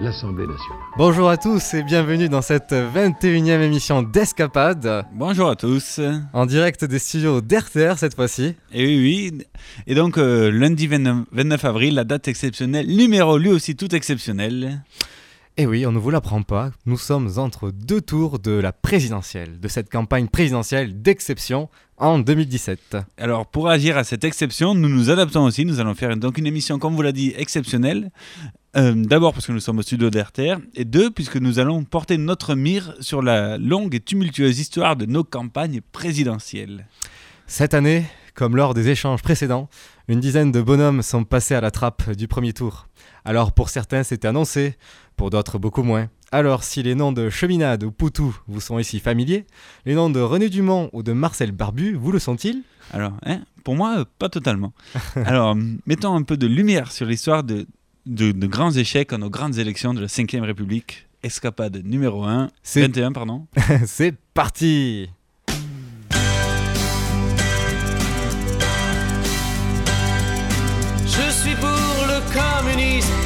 l'Assemblée nationale. Bonjour à tous et bienvenue dans cette 21e émission d'Escapade. Bonjour à tous. En direct des studios d'RTR cette fois-ci. Et oui, oui. Et donc euh, lundi 29, avril, la date exceptionnelle, numéro lui aussi tout exceptionnel. Et oui, on ne vous l'apprend pas, nous sommes entre deux tours de la présidentielle, de cette campagne présidentielle d'exception en 2017. Alors pour agir à cette exception, nous nous adaptons aussi, nous allons faire donc une émission, comme vous l'a dit, exceptionnelle. Euh, d'abord parce que nous sommes au studio d'RTR, et deux, puisque nous allons porter notre mire sur la longue et tumultueuse histoire de nos campagnes présidentielles. Cette année, comme lors des échanges précédents, une dizaine de bonhommes sont passés à la trappe du premier tour. Alors pour certains c'était annoncé, pour d'autres beaucoup moins. Alors si les noms de Cheminade ou Poutou vous sont ici familiers, les noms de René Dumont ou de Marcel Barbu vous le sont-ils? Alors, hein, pour moi, pas totalement. Alors, mettons un peu de lumière sur l'histoire de, de, grands échecs à nos grandes élections de la 5ème République. Escapade numéro 1, 21 pardon. C'est parti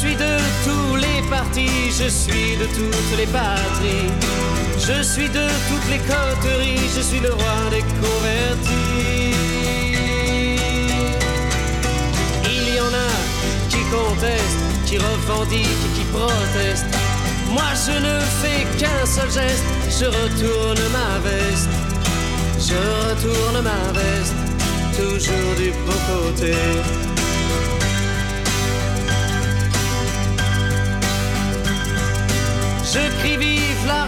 Suis de tous les partis, je suis de toutes les patries. Je suis de toutes les coteries, je suis le roi des convertis. Il y en a qui contestent, qui revendiquent qui protestent. Moi je ne fais qu'un seul geste, je retourne ma veste. Je retourne ma veste, toujours du beau côté.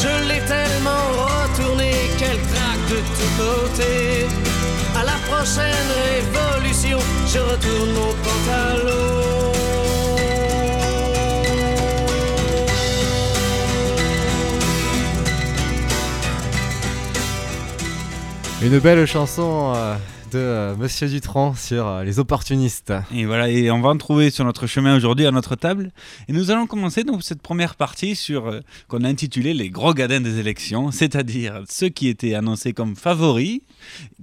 Je l'ai tellement retourné qu'elle craque de tous côtés. À la prochaine révolution, je retourne mon pantalon. Une belle chanson euh, de euh, Monsieur Dutron sur euh, les opportunistes. Et voilà, et on va en trouver sur notre chemin aujourd'hui à notre table. Et nous allons commencer donc cette première partie sur euh, qu'on a intitulé les gros gadins des élections, c'est-à-dire ceux qui étaient annoncés comme favoris,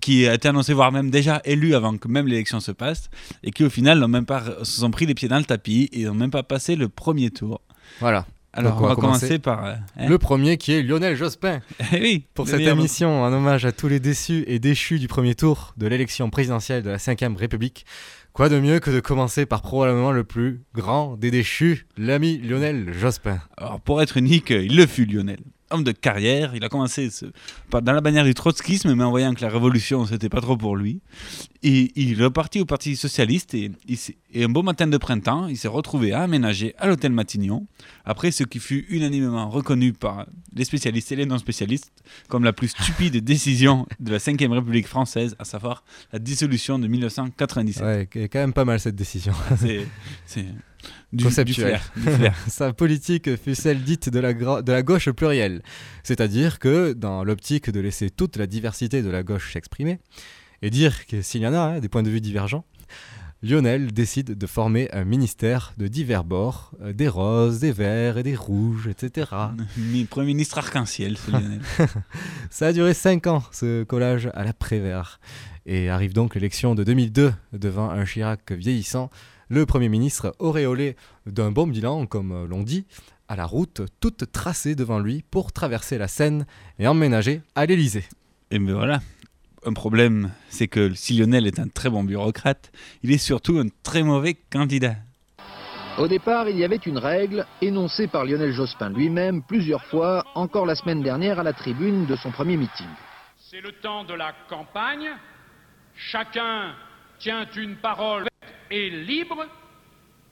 qui étaient annoncés voire même déjà élus avant que même l'élection se passe, et qui au final n'ont même pas se sont pris les pieds dans le tapis et n'ont même pas passé le premier tour. Voilà. Alors, on, va commencer, par. euh, hein. Le premier qui est Lionel Jospin. Eh oui, Pour le cette émission, en hommage à tous les déçus et déchus du premier tour de l'élection présidentielle de la 5ème République, quoi de mieux que de commencer par probablement le plus grand des déchus, l'ami Lionel Jospin. Alors, pour être unique, il le fut, Lionel. Homme de carrière, il a commencé ce- dans la bannière du trotskisme, mais en voyant que la révolution, c'était pas trop pour lui. Et il est reparti au Parti Socialiste et, un beau matin de printemps, il s'est retrouvé à aménager à l'hôtel Matignon, après ce qui fut unanimement reconnu par les spécialistes et les non-spécialistes comme la plus stupide décision de la 5ème République française, à savoir la dissolution de 1997. Ouais, quand même pas mal cette décision. C'est du, du Conceptuel. flair, du flair. Sa politique fut celle dite de la, de la gauche plurielle. C'est-à-dire que, dans l'optique de laisser toute la diversité de la gauche s'exprimer, et dire que s'il y en a hein, des points de vue divergents, Lionel décide de former un ministère de divers bords, euh, des roses, des verts et des rouges, etc. Mi- Premier ministre arc-en-ciel, ce Lionel. Ça a duré 5 ans, ce collage à la Prévert. Et arrive donc l'élection de 2002, devant un Chirac vieillissant, le Premier ministre auréolé d'un bon bilan, comme euh, l'on dit, à la route toute tracée devant lui pour traverser la Seine et emménager à l'Élysée. Et ben voilà. Un problème, c'est que si Lionel est un très bon bureaucrate, il est surtout un très mauvais candidat. Au départ, il y avait une règle énoncée par Lionel Jospin lui-même plusieurs fois, encore la semaine dernière à la tribune de son premier meeting. C'est le temps de la campagne. Chacun tient une parole et libre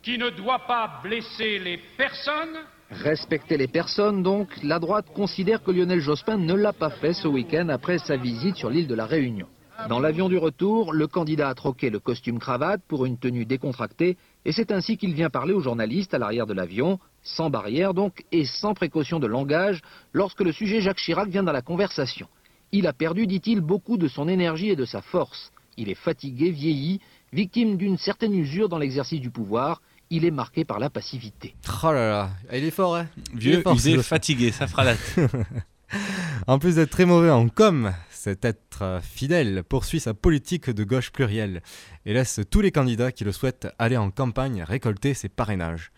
qui ne doit pas blesser les personnes. Respecter les personnes, donc, la droite considère que Lionel Jospin ne l'a pas fait ce week-end après sa visite sur l'île de la Réunion. Dans l'avion du retour, le candidat a troqué le costume cravate pour une tenue décontractée, et c'est ainsi qu'il vient parler aux journalistes à l'arrière de l'avion, sans barrière donc, et sans précaution de langage, lorsque le sujet Jacques Chirac vient dans la conversation. Il a perdu, dit-il, beaucoup de son énergie et de sa force. Il est fatigué, vieilli, victime d'une certaine usure dans l'exercice du pouvoir. Il est marqué par la passivité. Oh là là, il est fort, hein Il est Vieux, fort, Jospin. fatigué, ça fera la En plus d'être très mauvais en com, cet être euh, fidèle poursuit sa politique de gauche plurielle et laisse tous les candidats qui le souhaitent aller en campagne récolter ses parrainages.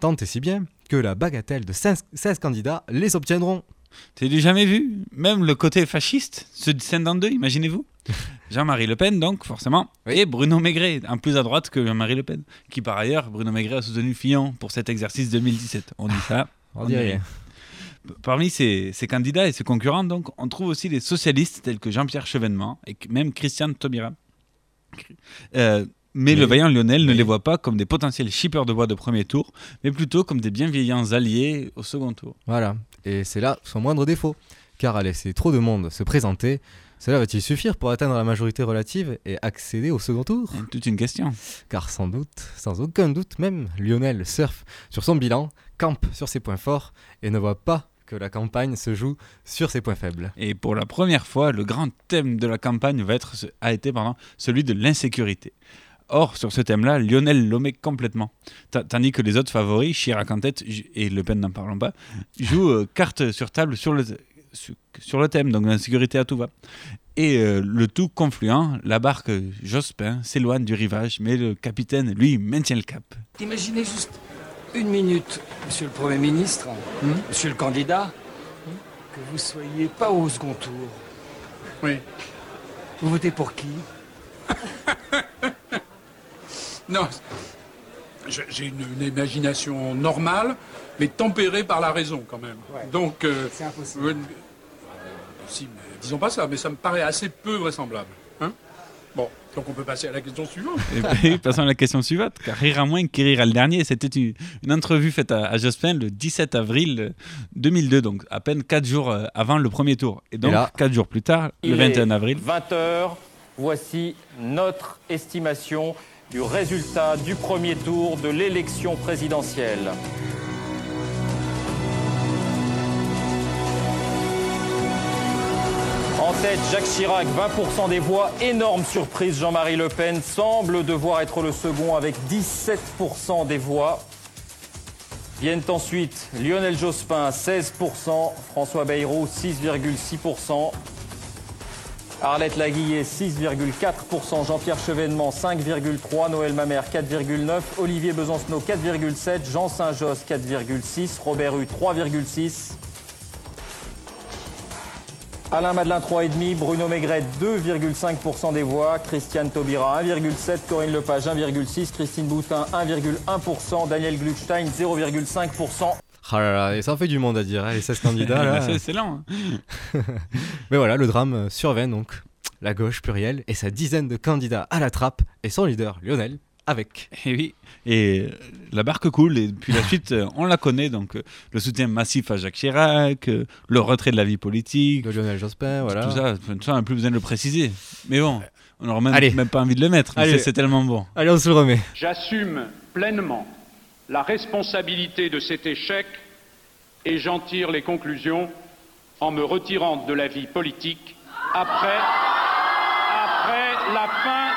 Tant et si bien que la bagatelle de 16 16 candidats les obtiendront. T'as jamais vu Même le côté fasciste, ceux de Saint-Deux, imaginez-vous Jean-Marie Le Pen, donc, forcément, et Bruno Maigret, un plus à droite que Jean-Marie Le Pen, qui par ailleurs, Bruno Maigret a soutenu Fillon pour cet exercice 2017. On dit ça. On dit rien. Parmi ces, ces candidats et ces concurrents, donc, on trouve aussi des socialistes tels que Jean-Pierre Chevènement et même Christiane Taubira. Euh, mais le vaillant Lionel ne les voit pas comme des potentiels shippers de voix de premier tour, mais plutôt comme des bienveillants alliés au second tour. Voilà, et c'est là son moindre défaut, car à laisser trop de monde se présenter, cela va-t-il suffire pour atteindre la majorité relative et accéder au second tour? Toute une question. Car sans doute, sans aucun doute même, Lionel surfe sur son bilan, campe sur ses points forts et ne voit pas que la campagne se joue sur ses points faibles. Et pour la première fois, le grand thème de la campagne va être, a été pardon, celui de l'insécurité. Or, sur ce thème-là, Lionel l'omet complètement. Ta- Tandis que les autres favoris, Chirac en tête, et Le Pen n'en parlons pas, jouent euh, carte sur table sur le, sur, sur le thème, donc l'insécurité à tout va. Et euh, le tout confluent, la barque Jospin s'éloigne du rivage, mais le capitaine, lui, maintient le cap. Imaginez juste une minute, monsieur le Premier ministre, monsieur le candidat, que vous soyez pas au second tour. Oui. Vous votez pour qui? Non, j'ai une, une imagination normale, mais tempérée par la raison quand même. Donc, c'est impossible. si, mais disons pas ça, mais ça me paraît assez peu vraisemblable. Hein bon, donc on peut passer à la question suivante. Et puis, passons à la question suivante, car rire à moins que rire à le dernier. C'était une, une entrevue faite à, à Jospin le 17 avril 2002, donc à peine 4 jours euh, avant le premier tour. Et donc, là- 4 jours plus tard, le Il 21 est avril, 20h, voici notre estimation du résultat du premier tour de l'élection présidentielle. En tête, Jacques Chirac, 20% des voix. Énorme surprise, Jean-Marie Le Pen semble devoir être le second avec 17% des voix. Viennent ensuite Lionel Jospin, 16%, François Bayrou, 6,6%, Arlette Laguillet, 6,4%, Jean-Pierre Chevènement, 5,3%, Noël Mamère, 4,9%, Olivier Besancenot, 4,7%, Jean Saint-Josse, 4,6%, Robert Hue, 3,6%, Alain Madelin, 3,5%, Bruno Maigret, 2,5% des voix, Christiane Taubira, 1,7%, Corinne Lepage, 1,6%, Christine Boutin, 1,1%, Daniel Gluckstein, 0,5%. Ah là là, et ça en fait du monde à dire, hein, les 16 candidats là. C'est excellent. Mais voilà, le drame euh, survient donc. La gauche plurielle et sa dizaine de candidats à la trappe et son leader Lionel avec. Et oui, et euh, la barque coule et puis la suite, euh, on la connaît donc le soutien massif à Jacques Chirac, le retrait de la vie politique, de Lionel Jospin, voilà. Tout ça, tout ça, on n'a plus besoin de le préciser. Mais bon, on n'aura même, même pas envie de le mettre. mais Allez. c'est- C'est tellement bon. Allez, on se le remet. J'assume pleinement la responsabilité de cet échec et j'en tire les conclusions en me retirant de la vie politique après, après la fin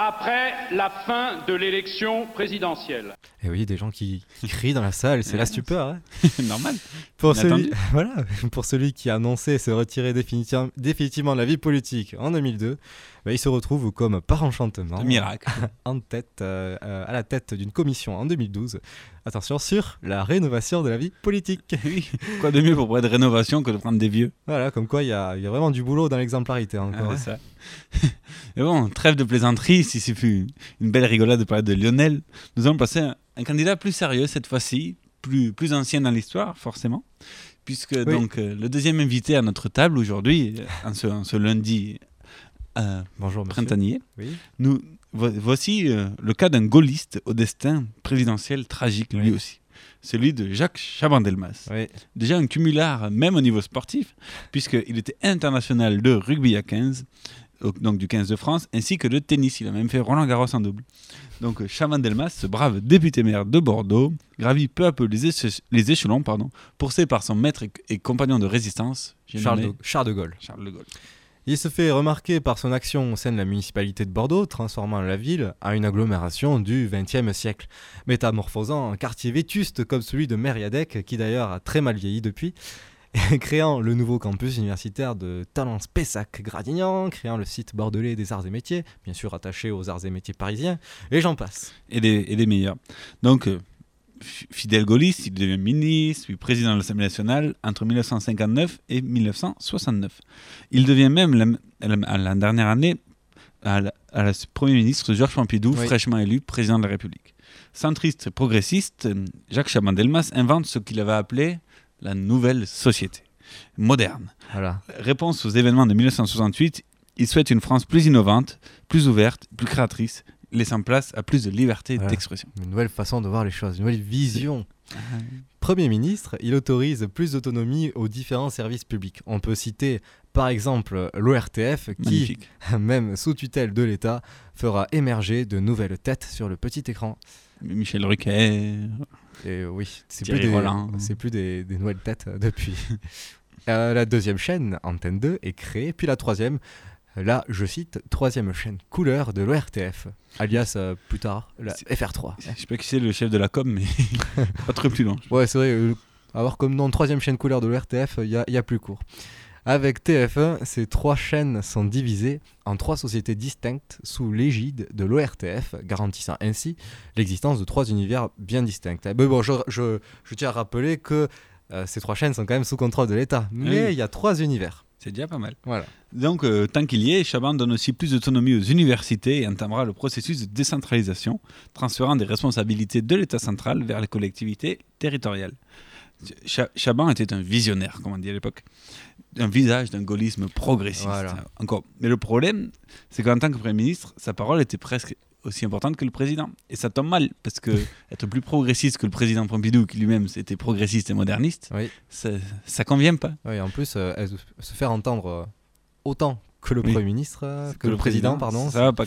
après la fin de l'élection présidentielle. Et oui, des gens qui, qui crient dans la salle, c'est la stupeur. hein. Normal. Pour celui, voilà, pour celui qui a annoncé se retirer définitivement, définitivement de la vie politique en 2002, bah, il se retrouve comme par enchantement miracle. en tête, euh, euh, à la tête d'une commission en 2012. Attention sur la rénovation de la vie politique. Oui, quoi de mieux pour parler de rénovation que de prendre des vieux? Voilà, comme quoi il y a, il y a vraiment du boulot dans l'exemplarité encore. Ah, hein. c'est ça. Mais bon, trêve de plaisanterie, si c'est une belle rigolade de parler de Lionel, nous allons passer à un candidat plus sérieux cette fois-ci, plus, plus ancien dans l'histoire, forcément, puisque donc euh, le deuxième invité à notre table aujourd'hui, en ce, en ce lundi euh, Bonjour, printanier, Oui. nous vo- voici euh, le cas d'un gaulliste au destin présidentiel tragique lui aussi. Celui de Jacques Chaban-Delmas. Déjà un cumulard, même au niveau sportif, puisqu'il était international de rugby à 15, au- donc du 15 de France, ainsi que de tennis. Il a même fait Roland Garros en double. Donc Chaban-Delmas, ce brave député maire de Bordeaux, gravit peu à peu les, éche- les échelons, pardon, poussé par son maître et, et compagnon de résistance, Charles, nommé de, Charles de Gaulle. Charles de Gaulle. Il se fait remarquer par son action au sein de la municipalité de Bordeaux, transformant la ville en une agglomération du XXe siècle, métamorphosant un quartier vétuste comme celui de Mériadec, qui d'ailleurs a très mal vieilli depuis, créant le nouveau campus universitaire de Talence-Pessac-Gradignan, créant le site bordelais des arts et métiers, bien sûr attaché aux arts et métiers parisiens, et j'en passe. et des meilleurs. Donc, euh, fidèle gaulliste, il devient ministre, puis président de l'Assemblée nationale entre 1959 et 1969. Il devient même, la, la- la dernière année, à la, à la- Premier ministre Georges Pompidou, Oui. fraîchement élu président de la République. Centriste et progressiste, euh, Jacques Chaban-Delmas invente ce qu'il avait appelé la nouvelle société, moderne. Voilà. Réponse aux événements de 1968, il souhaite une France plus innovante, plus ouverte, plus créatrice, laissant place à plus de liberté Voilà. d'expression. Une nouvelle façon de voir les choses, une nouvelle vision. Premier ministre, il autorise plus d'autonomie aux différents services publics. On peut citer par exemple l'ORTF qui, Magnifique. même sous tutelle de l'État, fera émerger de nouvelles têtes sur le petit écran. Michel Rucker. Et oui, c'est plus, des, c'est plus des, des nouvelles têtes depuis. Euh, la deuxième chaîne, Antenne 2, est créée, puis la troisième, là, je cite, troisième chaîne couleur de l'ORTF, alias euh, plus tard, la FR3. Je sais pas qui c'est le chef de la com, mais pas très plus long. Ouais, c'est vrai, euh, avoir comme nom troisième chaîne couleur de l'ORTF, il y y a plus court. Avec TF1, ces trois chaînes sont divisées en trois sociétés distinctes sous l'égide de l'ORTF, garantissant ainsi l'existence de trois univers bien distincts. Mais bon, je, je- je tiens à rappeler que euh, ces trois chaînes sont quand même sous contrôle de l'État. Mais Oui. il y a trois univers. C'est déjà pas mal. Voilà. Donc, euh, tant qu'il y est, Chaban donne aussi plus d'autonomie aux universités et entamera le processus de décentralisation, transférant des responsabilités de l'État central vers les collectivités territoriales. Cha- Chaban était un visionnaire, comme on dit à l'époque. Un visage d'un gaullisme progressiste. Voilà. Encore. Mais le problème, c'est qu'en tant que Premier ministre, sa parole était presque aussi importante que le président. Et ça tombe mal, parce que être plus progressiste que le président Pompidou, qui lui-même était progressiste et moderniste, ça, ça convient pas. Oui, en plus, euh, se faire entendre euh, autant que le Oui. Premier ministre, euh, que, le président, pardon. Ça va pas.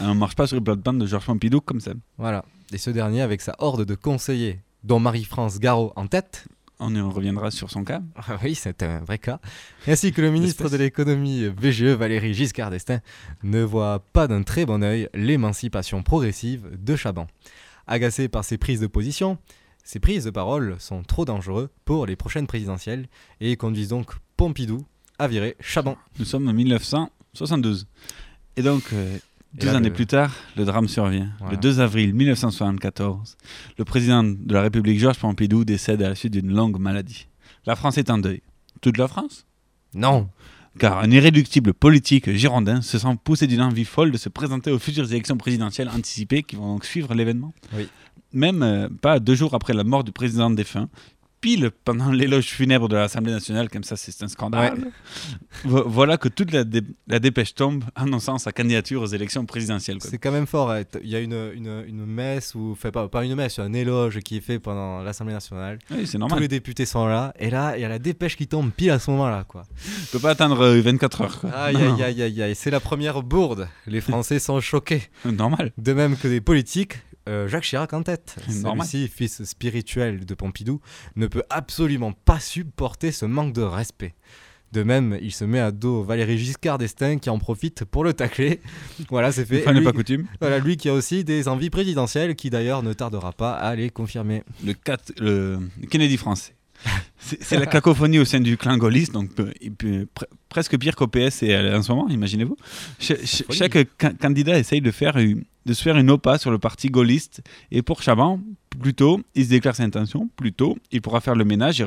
On marche pas sur le plate-bande de Georges Pompidou comme ça. Voilà. Et ce dernier, avec sa horde de conseillers, dont Marie-France Garot en tête, On y reviendra sur son cas. Ah oui, c'est un vrai cas. Ainsi que le ministre de l'économie VGE, Valérie Giscard d'Estaing, ne voit pas d'un très bon œil l'émancipation progressive de Chaban. Agacé par ses prises de position, ces prises de parole sont trop dangereux pour les prochaines présidentielles et conduisent donc Pompidou à virer Chaban. Nous sommes en 1972. Et donc, euh, deux là, années le- plus tard, le drame survient. Voilà. Le 2 avril 1974, le président de la République, Georges Pompidou, décède à la suite d'une longue maladie. La France est en deuil. Toute la France? Non. Car un irréductible politique girondin se sent poussé d'une envie folle de se présenter aux futures élections présidentielles anticipées qui vont donc suivre l'événement. Oui. Même euh, pas deux jours après la mort du président défunt, pile pendant l'éloge funèbre de l'Assemblée nationale, comme ça c'est un scandale. Vo- voilà que toute la, dé- la dépêche tombe annonçant sa candidature aux élections présidentielles. C'est quand même fort. hein. Il y a une, une, une messe, ou fait pas, pas une messe, un éloge qui est fait pendant l'Assemblée nationale. Oui, c'est normal. Tous les députés sont là. Et là, il y a la dépêche qui tombe pile à ce moment-là. quoi. Tu peux pas attendre euh, 24 heures. quoi. Aïe, aïe, aïe, aïe, aïe. C'est la première bourde. Les Français sont choqués. Normal. De même que des politiques. Euh, Jacques Chirac en tête. Celui-ci, fils spirituel de Pompidou, ne peut absolument pas supporter ce manque de respect. De même, il se met à dos Valéry Giscard d'Estaing qui en profite pour le tacler. Voilà, c'est fait. N'est Lui- pas coutume. Voilà, lui qui a aussi des envies présidentielles qui d'ailleurs ne tardera pas à les confirmer. Le, Kennedy français. C'est la cacophonie au sein du clan gaulliste, donc pre- presque pire qu'au PS et à- en ce moment, imaginez-vous. Cha- cha- folie. chaque ca- candidat essaye de, faire une- de se faire une OPA sur le parti gaulliste. Et pour Chaban, plutôt, il se déclare ses intentions, plutôt, il pourra faire le ménage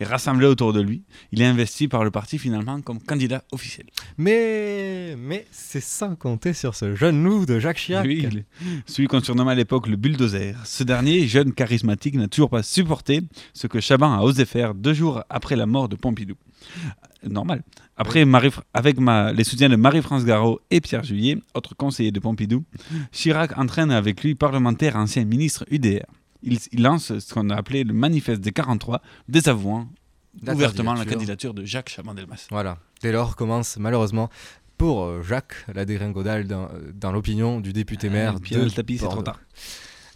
et, rassembler autour de lui. Il est investi par le parti finalement comme candidat officiel. Mais, mais c'est sans compter sur ce jeune loup de Jacques Chirac. Oui, il est- celui qu'on surnommait à l'époque le bulldozer. Ce dernier, jeune charismatique, n'a toujours pas supporté ce que Chaban a osé faire deux jours après la mort de Pompidou. Euh, Normal. Après, Marie, avec ma- les soutiens de Marie-France Garot et Pierre Juillet, autre conseiller de Pompidou, Chirac entraîne avec lui parlementaire ancien ministre UDR. Il, il lance ce qu'on a appelé le manifeste des 43, désavouant La ouvertement la candidature. de Jacques Chaban-Delmas. Voilà. Dès lors commence malheureusement pour euh, Jacques la dégringolade dans, dans l'opinion du député maire Ah, Pierre de le tapis, c'est trop tard.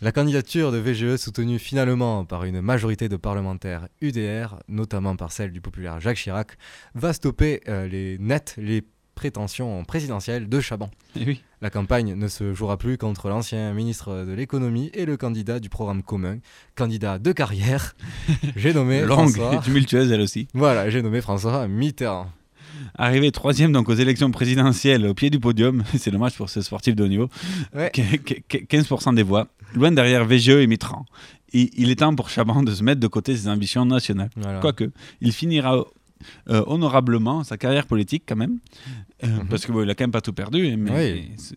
La candidature de VGE soutenue finalement par une majorité de parlementaires UDR, notamment par celle du populaire Jacques Chirac, va stopper euh, les nets les prétentions présidentielles de Chaban. Eh oui. La campagne ne se jouera plus contre l'ancien ministre de l'économie et le candidat du programme commun, candidat de carrière. J'ai nommé Longue François- et tumultueuse, elle aussi. Voilà, j'ai nommé François Mitterrand. Arrivé troisième donc aux élections présidentielles au pied du podium, c'est dommage pour ce sportif de haut niveau, Ouais. Qu- qu- 15% des voix, loin derrière VGE et Mitterrand. Il, il est temps pour Chaban de se mettre de côté ses ambitions nationales. Voilà. Quoique, il finira euh, honorablement sa carrière politique quand même, euh, parce que bon, il a quand même pas tout perdu. Mais Mhm. Oui. c'est-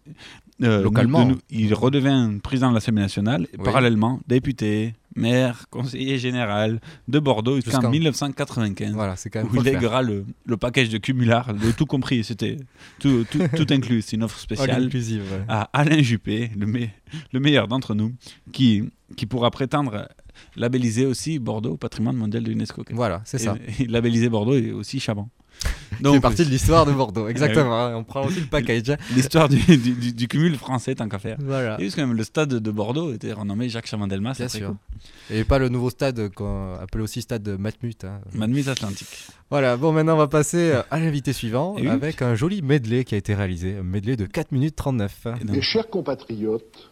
euh, Localement. nous- il redevient président de l'Assemblée nationale, et Oui. parallèlement député, maire, conseiller général de Bordeaux jusqu'en Jusqu'en- 1995. Voilà, c'est quand même où il faut le le, package de cumulard, le tout compris, c'était tout, tout, tout inclus. C'est une offre spéciale ouais. à Alain Juppé, le, me- le meilleur d'entre nous, qui, qui pourra prétendre labelliser aussi Bordeaux patrimoine mondial de l'UNESCO. Voilà, c'est ça. Et, labelliser Bordeaux et aussi Chaban. Donc, fait partie de l'histoire de Bordeaux, exactement. hein, On prend aussi le package. L'histoire du, du, du- du cumul français, tant qu'à faire. Voilà. Et parce que même le stade de Bordeaux était renommé Jacques Chaban-Delmas. Bien c'est sûr. cool. Et pas le nouveau stade qu'on appelle aussi stade de Matmut. hein. Matmut Atlantique. Voilà, bon, maintenant on va passer à l'invité suivant Et oui. avec un joli medley qui a été réalisé, un medley de 4 minutes 39. Mes chers compatriotes,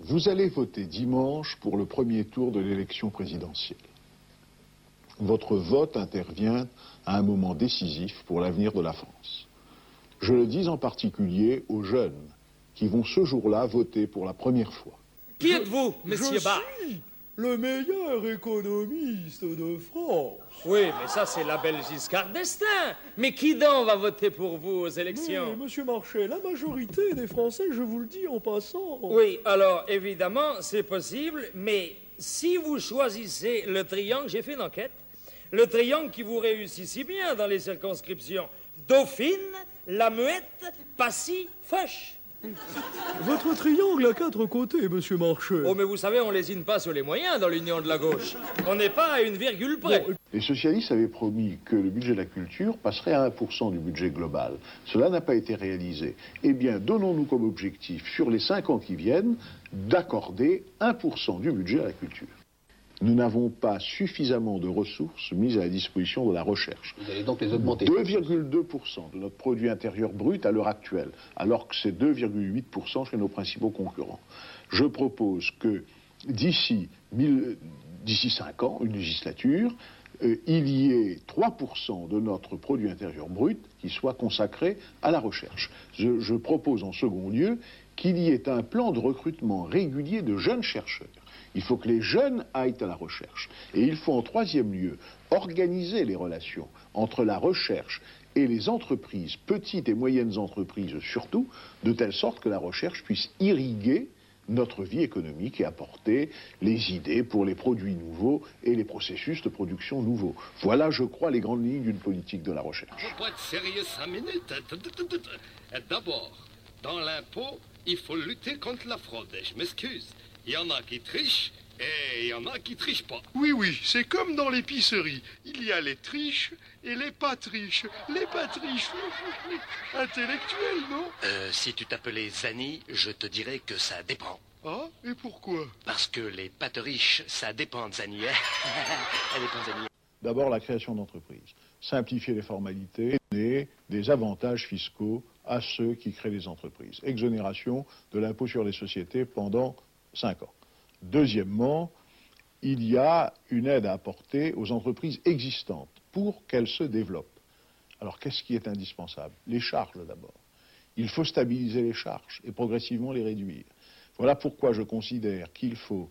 vous allez voter dimanche pour le premier tour de l'élection présidentielle. Votre vote intervient à un moment décisif pour l'avenir de la France. Je le dis en particulier aux jeunes qui vont ce jour-là voter pour la première fois. Qui êtes-vous, monsieur Je Bach suis le meilleur économiste de France. Oui, mais ça, c'est la belle Giscard d'Estaing. Mais qui donc va voter pour vous aux élections? Mais, monsieur Marchais, la majorité des Français, je vous le dis en passant. Oui, alors évidemment, c'est possible, mais si vous choisissez le triangle, j'ai fait une enquête, le triangle qui vous réussit si bien dans les circonscriptions Dauphine, La Muette, Passy, Feuch. Votre triangle a quatre côtés, monsieur Marchais. Oh, mais vous savez, on lésine pas sur les moyens dans l'union de la gauche. On n'est pas à une virgule près. Les socialistes avaient promis que le budget de la culture passerait à 1% du budget global. Cela n'a pas été réalisé. Eh bien, donnons-nous comme objectif, sur les 5 ans qui viennent, d'accorder 1% du budget à la culture. Nous n'avons pas suffisamment de ressources mises à la disposition de la recherche. Vous allez donc les augmenter 2,2% de notre produit intérieur brut à l'heure actuelle, alors que c'est 2,8% chez nos principaux concurrents. Je propose que d'ici d'ici 5 ans, une législature, euh, il y ait 3% de notre produit intérieur brut qui soit consacré à la recherche. Je, je propose en second lieu qu'il y ait un plan de recrutement régulier de jeunes chercheurs. Il faut que les jeunes aillent à la recherche. Et il faut en troisième lieu organiser les relations entre la recherche et les entreprises, petites et moyennes entreprises surtout, de telle sorte que la recherche puisse irriguer notre vie économique et apporter les idées pour les produits nouveaux et les processus de production nouveaux. Voilà, je crois, les grandes lignes d'une politique de la recherche. On peut être sérieux cinq minutes. D'abord, dans l'impôt, il faut lutter contre la fraude. Je m'excuse. Il y en a qui trichent et il y en a qui trichent pas. Oui, oui, c'est comme dans l'épicerie. Il y a les triches et les pas triches. Les pas triches. Intellectuel, non? Euh, Si tu t'appelais Zani, je te dirais que ça dépend. Ah, et pourquoi? Parce que les pâtes riches, ça dépend de Zani. Hein dépend Zani. D'abord, la création d'entreprises. Simplifier les formalités et des avantages fiscaux à ceux qui créent les entreprises. Exonération de l'impôt sur les sociétés pendant 5 ans. Deuxièmement, il y a une aide à apporter aux entreprises existantes pour qu'elles se développent. Alors qu'est-ce qui est indispensable? Les charges d'abord. Il faut stabiliser les charges et progressivement les réduire. Voilà pourquoi je considère qu'il faut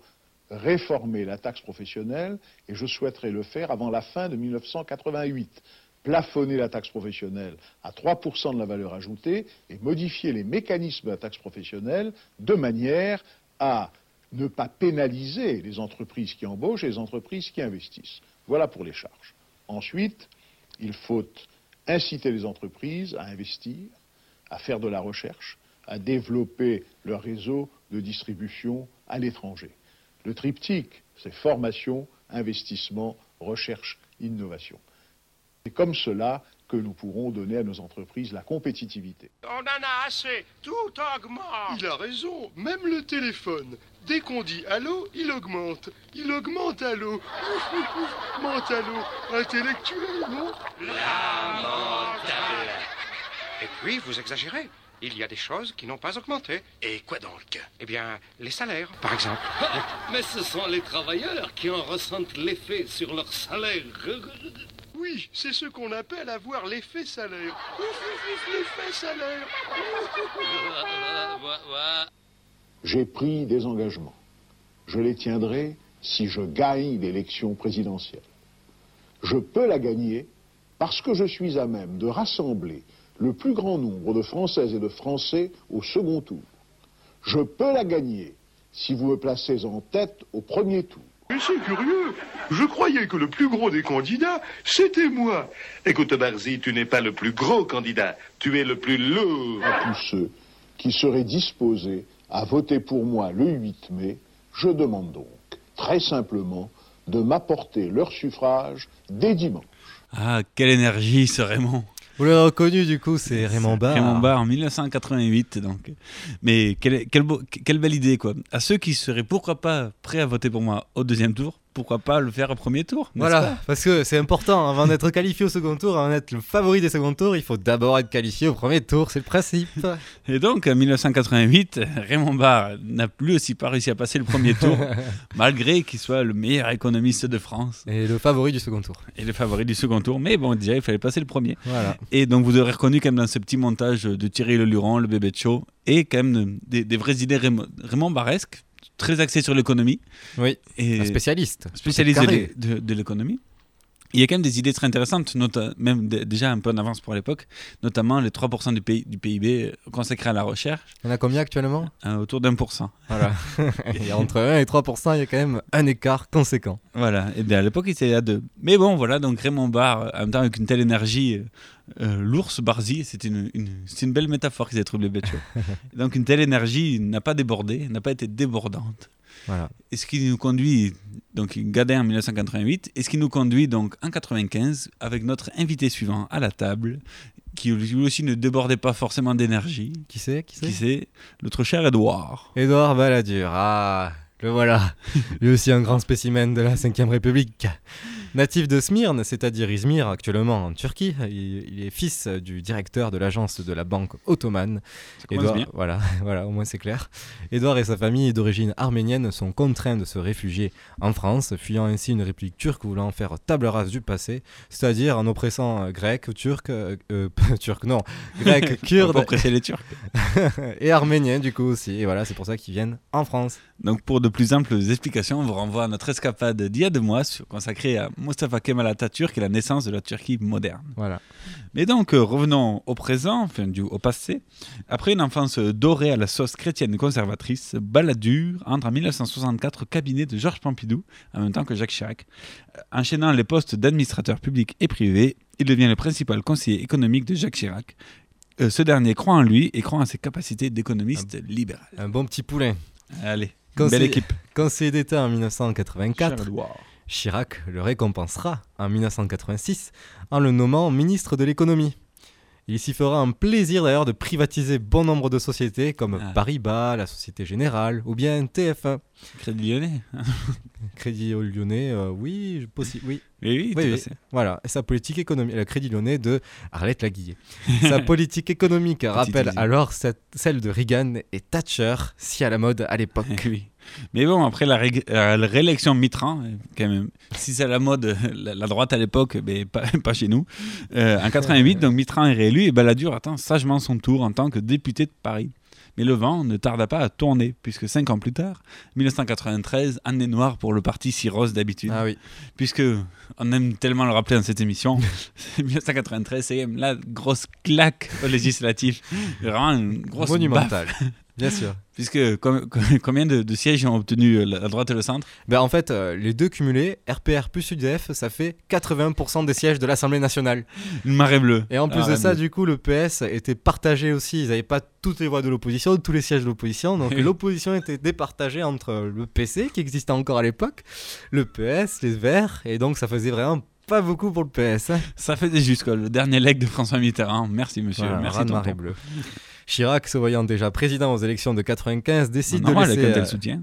réformer la taxe professionnelle et je souhaiterais le faire avant la fin de 1988. Plafonner la taxe professionnelle à 3% de la valeur ajoutée et modifier les mécanismes de la taxe professionnelle de manière à ne pas pénaliser les entreprises qui embauchent et les entreprises qui investissent. Voilà pour les charges. Ensuite, il faut inciter les entreprises à investir, à faire de la recherche, à développer leur réseau de distribution à l'étranger. Le triptyque, c'est formation, investissement, recherche, innovation. C'est comme cela que nous pourrons donner à nos entreprises la compétitivité. On en a assez, tout augmente. Il a raison, même le téléphone. Dès qu'on dit allô, il augmente. Il augmente allô. Mente allô. Intellectuel, non? Lamentable. Et puis, vous exagérez. Il y a des choses qui n'ont pas augmenté. Et quoi donc? Eh bien, les salaires, par exemple. Mais ce sont les travailleurs qui en ressentent l'effet sur leur salaire. Oui, c'est ce qu'on appelle avoir l'effet salaire. L'effet salaire. J'ai pris des engagements. Je les tiendrai si je gagne l'élection présidentielle. Je peux la gagner parce que je suis à même de rassembler le plus grand nombre de Françaises et de Français au second tour. Je peux la gagner si vous me placez en tête au premier tour. Mais c'est curieux. Je croyais que le plus gros des candidats, c'était moi. Écoute, Barzi, tu n'es pas le plus gros candidat. Tu es le plus lourd. À tous ceux qui seraient disposés à voter pour moi le 8 mai, je demande donc, très simplement, de m'apporter leur suffrage dès dimanche. Ah, quelle énergie ce Raymond vous l'avez reconnu du coup, c'est Raymond Barre. Raymond Barre en 1988 donc. Mais quelle, quelle, quelle, belle idée quoi. À ceux qui seraient pourquoi pas prêts à voter pour moi au deuxième tour, pourquoi pas le faire au premier tour Voilà, parce que c'est important, avant d'être qualifié au second tour, avant d'être le favori des second tours, il faut d'abord être qualifié au premier tour, c'est le principe. Et donc, en 1988, Raymond Barre n'a plus aussi pas réussi à passer le premier tour, malgré qu'il soit le meilleur économiste de France. Et le favori du second tour. Et le favori du second tour, mais bon, déjà, il fallait passer le premier. Voilà. Et donc, vous aurez reconnu quand même dans ce petit montage de Thierry Leluron, le bébé de show, et quand même des, des vraies idées Raymond Barresque, très axé sur l'économie. Oui, et un spécialiste. Spécialisé de, de, l'économie. Il y a quand même des idées très intéressantes, même déjà un peu en avance pour l'époque, notamment les 3% du, pays, du PIB consacrés à la recherche. Il y en a combien actuellement? Euh, Autour d'un pour cent. Voilà. et entre 1 et 3%, il y a quand même un écart conséquent. Voilà. Et bien à l'époque, il était à 2. Mais bon, voilà, donc Raymond Barre, en même temps avec une telle énergie, euh, l'ours Barzi, c'est une, une, une, belle métaphore qu'ils aient trouvé bête. donc une telle énergie n'a pas débordé, n'a pas été débordante. Voilà. Et ce qui nous conduit, donc Gadin en 1988, et ce qui nous conduit donc en 95 avec notre invité suivant à la table, qui lui aussi ne débordait pas forcément d'énergie. Qui c'est Qui c'est Qui c'est Notre cher Edouard. Edouard Balladur. Ah, Le voilà. Lui aussi un grand spécimen de la Ve République. Natif de Smyrne, c'est-à-dire Izmir, actuellement en Turquie, il, est fils du directeur de l'agence de la banque ottomane. bien. voilà, voilà, au moins c'est clair. Édouard et sa famille d'origine arménienne sont contraints de se réfugier en France, fuyant ainsi une république turque voulant faire table rase du passé, c'est-à-dire en oppressant euh, grecs, turcs, euh, euh, turcs non, grecs, kurdes, oppresser les Turcs. et arméniens du coup aussi. Et voilà, c'est pour ça qu'ils viennent en France. Donc pour de plus amples explications, on vous renvoie à notre escapade d'il y a deux mois consacrée à Mustafa Kemal Atatürk et la naissance de la Turquie moderne. Voilà. Mais donc euh, revenons au présent, enfin du, au passé. Après une enfance dorée à la sauce chrétienne conservatrice, Balladur entre en 1964 au cabinet de Georges Pompidou, en même temps que Jacques Chirac. Euh, Enchaînant les postes d'administrateur public et privé, il devient le principal conseiller économique de Jacques Chirac. Euh, ce dernier croit en lui et croit en ses capacités d'économiste libéral. Un bon petit poulain. Allez, belle équipe. Conseiller d'État en 1984, Cher Edouard. Chirac le récompensera en 1986 en le nommant ministre de l'économie. Il s'y fera un plaisir d'ailleurs de privatiser bon nombre de sociétés comme Ah. Paribas, la Société Générale ou bien TF1. Crédit Lyonnais. Crédit Lyonnais, euh, oui, je- possi- oui. Oui, oui, à fait. Voilà, et sa politique économique, le Crédit Lyonnais de Arlette Laguillet. sa politique économique rappelle alors cette- celle de Reagan et Thatcher, si à la mode à l'époque. oui. Mais bon, après la, ré- la réélection de euh, quand même, si c'est la mode, la, la droite à l'époque, mais pas, pas chez nous. Euh, en 88, donc Mitterrand est réélu et Balladur attend sagement son tour en tant que député de Paris. Mais le vent ne tarda pas à tourner, puisque cinq ans plus tard, 1993, année noire pour le parti si rose d'habitude. Ah oui. Puisque on aime tellement le rappeler dans cette émission, 1993, c'est la grosse claque au législatif. Vraiment une grosse Monumentale, bien sûr. Puisque com- com- combien de, de sièges ont obtenu euh, la droite et le centre? Ben, en fait, euh, les deux cumulés, RPR plus UDF, ça fait 80% des sièges de l'Assemblée nationale. Une marée bleue. Et en plus Ah, de ça, bleue. du coup, le PS était partagé aussi. Ils n'avaient pas toutes les voix de l'opposition, tous les sièges de l'opposition. Donc Oui. l'opposition était départagée entre le PC, qui existait encore à l'époque, le PS, les Verts. Et donc ça faisait vraiment pas beaucoup pour le PS. hein. Ça fait des jusqu'à le dernier leg de François Mitterrand. Merci monsieur. Voilà, Merci tonton. marée bleue. Chirac, se voyant déjà président aux élections de 95, décide de laisser euh.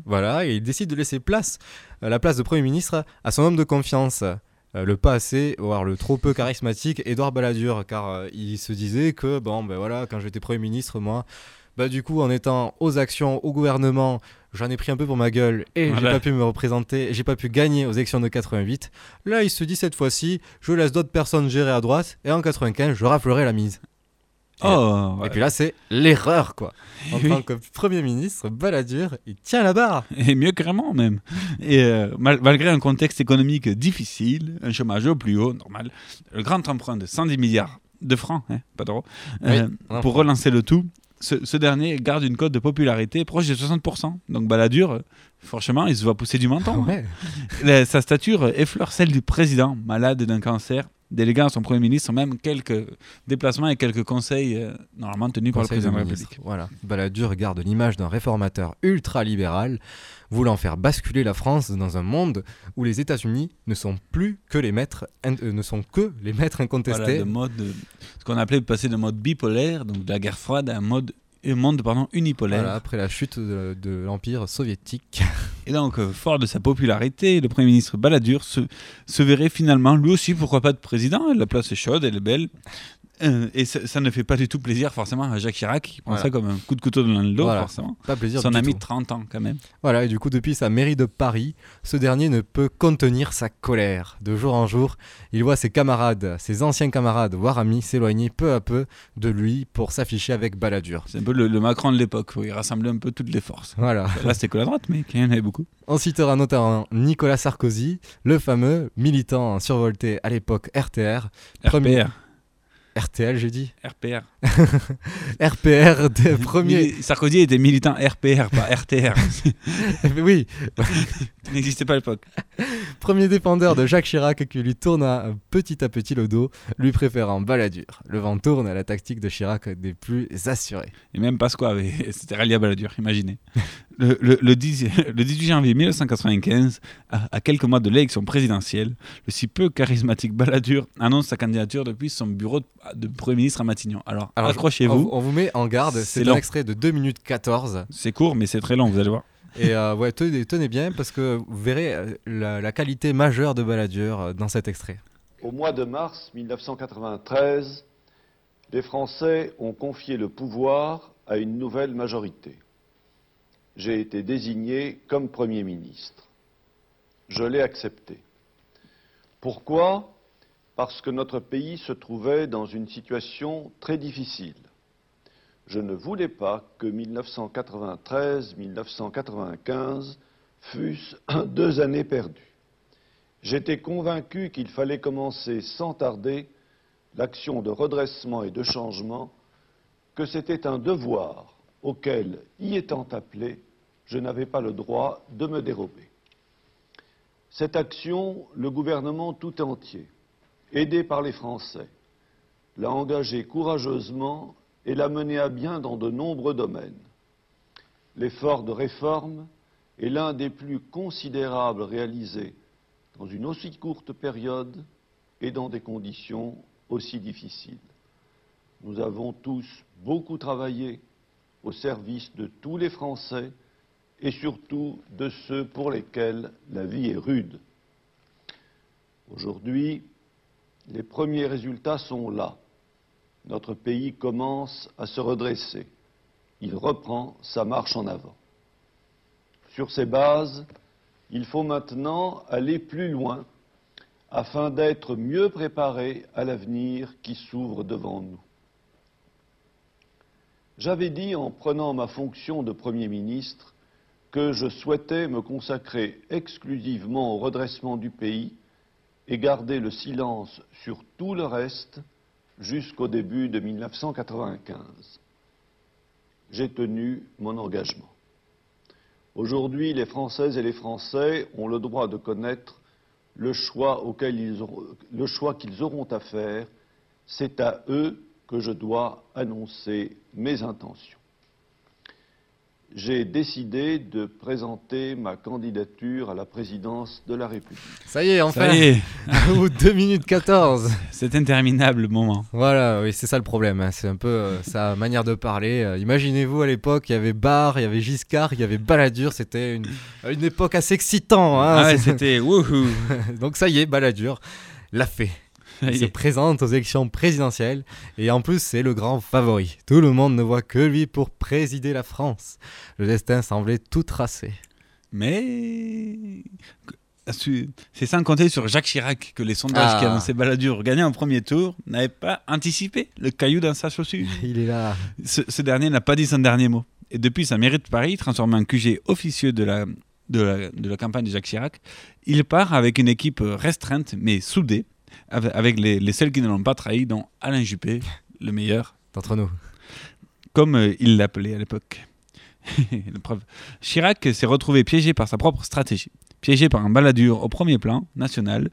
Voilà, et il décide de laisser place, euh, la place de premier ministre à son homme de confiance, euh, le pas assez, voire le trop peu charismatique Édouard Balladur, car euh, il se disait que bon, ben voilà, quand j'étais premier ministre, moi, bah du coup, en étant aux actions, au gouvernement, j'en ai pris un peu pour ma gueule et Voilà. j'ai pas pu me représenter, j'ai pas pu gagner aux élections de 88. Là, il se dit cette fois-ci, je laisse d'autres personnes gérer à droite et en 95, je raflerai la mise. Et- Oh, et puis là, c'est l'erreur, quoi. En Oui. tant que Premier ministre, Balladur, il tient la barre. Et mieux carrément même. Et euh, mal- malgré un contexte économique difficile, un chômage au plus haut, normal, le grand emprunt de 110 milliards de francs, hein, pas d'euros, Oui, euh, pour relancer le tout, ce, ce dernier garde une cote de popularité proche de 60%. Donc Balladur, euh, franchement, il se voit pousser du menton. Ouais. La- sa stature effleure celle du président, malade d'un cancer. Déléguant à son Premier ministre, même quelques déplacements et quelques conseils euh, normalement tenus par le président de la. République. Voilà. Balladur garde l'image d'un réformateur ultra-libéral, voulant faire basculer la France dans un monde où les États-Unis ne sont plus que les maîtres, euh, ne sont que les maîtres incontestés. Voilà, de mode, ce qu'on appelait passer de mode bipolaire, donc de la guerre froide, à un mode, monde pardon, unipolaire. Voilà, après la chute de, de l'Empire soviétique. Et donc, euh, fort de sa popularité, le Premier ministre Balladur se, se verrait finalement, lui aussi, pourquoi pas de président. La place est chaude, elle est belle. Euh, et ça, ça ne fait pas du tout plaisir forcément à Jacques Chirac, qui prend Voilà. ça comme un coup de couteau dans le dos, Voilà. forcément. Pas plaisir Son ami de 30 ans, quand même. Voilà, et du coup, depuis sa mairie de Paris, ce dernier ne peut contenir sa colère. De jour en jour, il voit ses camarades, ses anciens camarades, voire amis, s'éloigner peu à peu de lui pour s'afficher avec Balladur. C'est un peu le, le Macron de l'époque, où il rassemblait un peu toutes les forces. Voilà. Là, c'était que la droite, mais il y en avait beaucoup. On citera notamment Nicolas Sarkozy, le fameux militant survolté à l'époque RTR. RPR. RTL, j'ai dit RPR. RPR des premiers. Sarkozy était militant RPR, pas RTR. Oui, n'existait pas à l'époque. premier défendeur de Jacques Chirac qui lui tourna petit à petit le dos, lui préférant Balladur. Le vent tourne à la tactique de Chirac des plus assurés. Et même Pasqua avait, c'était rallié à Balladur, imaginez. Le, le, le 10 le 18 janvier 1995, à, à quelques mois de l'élection présidentielle, le si peu charismatique Balladur annonce sa candidature depuis son bureau de, Premier ministre à Matignon. Alors, accrochez-vous. On, on vous met en garde, C'est un extrait de 2 minutes 14. C'est court, mais c'est très long, vous allez voir. Et euh, ouais, tenez, tenez bien parce que vous verrez euh, la, la qualité majeure de Balladur euh, dans cet extrait. Au mois de mars 1993, les Français ont confié le pouvoir à une nouvelle majorité. J'ai été désigné comme Premier ministre. Je l'ai accepté. Pourquoi? Parce que notre pays se trouvait dans une situation très difficile. Je ne voulais pas que 1993-1995 fussent deux années perdues. J'étais convaincu qu'il fallait commencer sans tarder l'action de redressement et de changement, que c'était un devoir auquel, y étant appelé, je n'avais pas le droit de me dérober. Cette action, le gouvernement tout entier, aidé par les Français, l'a engagée courageusement et l'a menée à bien dans de nombreux domaines. L'effort de réforme est l'un des plus considérables réalisés dans une aussi courte période et dans des conditions aussi difficiles. Nous avons tous beaucoup travaillé au service de tous les Français et surtout de ceux pour lesquels la vie est rude. Aujourd'hui, les premiers résultats sont là. Notre pays commence à se redresser. Il reprend sa marche en avant. Sur ces bases, il faut maintenant aller plus loin afin d'être mieux préparé à l'avenir qui s'ouvre devant nous. J'avais dit en prenant ma fonction de Premier ministre que je souhaitais me consacrer exclusivement au redressement du pays et garder le silence sur tout le reste jusqu'au début de 1995. J'ai tenu mon engagement. Aujourd'hui, les Françaises et les Français ont le droit de connaître le choix auquel ils le choix qu'ils auront à faire. C'est à eux que je dois annoncer mes intentions. J'ai décidé de présenter ma candidature à la présidence de la République. Ça y est, enfin Ça y est. Ou 2 minutes 14 C'est interminable le moment. Voilà, oui, c'est ça le problème. hein. C'est un peu euh, sa manière de parler. Euh, Imaginez-vous à l'époque, il y avait Barre, il y avait Giscard, il y avait Balladur. C'était une, une époque assez excitante. hein. Ah ouais, c'était wouhou. Donc ça y est, Balladur l'a fait. Il se présente aux élections présidentielles et en plus c'est le grand favori. Tout le monde ne voit que lui pour présider la France. Le destin semblait tout tracé. Mais c'est sans compter sur Jacques Chirac que les sondages Ah. qui annonçaient Balladur gagner en premier tour n'avaient pas anticipé le caillou dans sa chaussure. Il est là. Ce, ce dernier n'a pas dit son dernier mot. Et depuis sa mairie de Paris, transformé en QG officieux de la, de la, de la campagne de Jacques Chirac, il part avec une équipe restreinte mais soudée, avec, les, les seuls qui ne l'ont pas trahi, dont Alain Juppé, le meilleur. D'entre nous. Comme euh, il l'appelait à l'époque. Chirac s'est retrouvé piégé par sa propre stratégie, piégé par un baladur au premier plan national,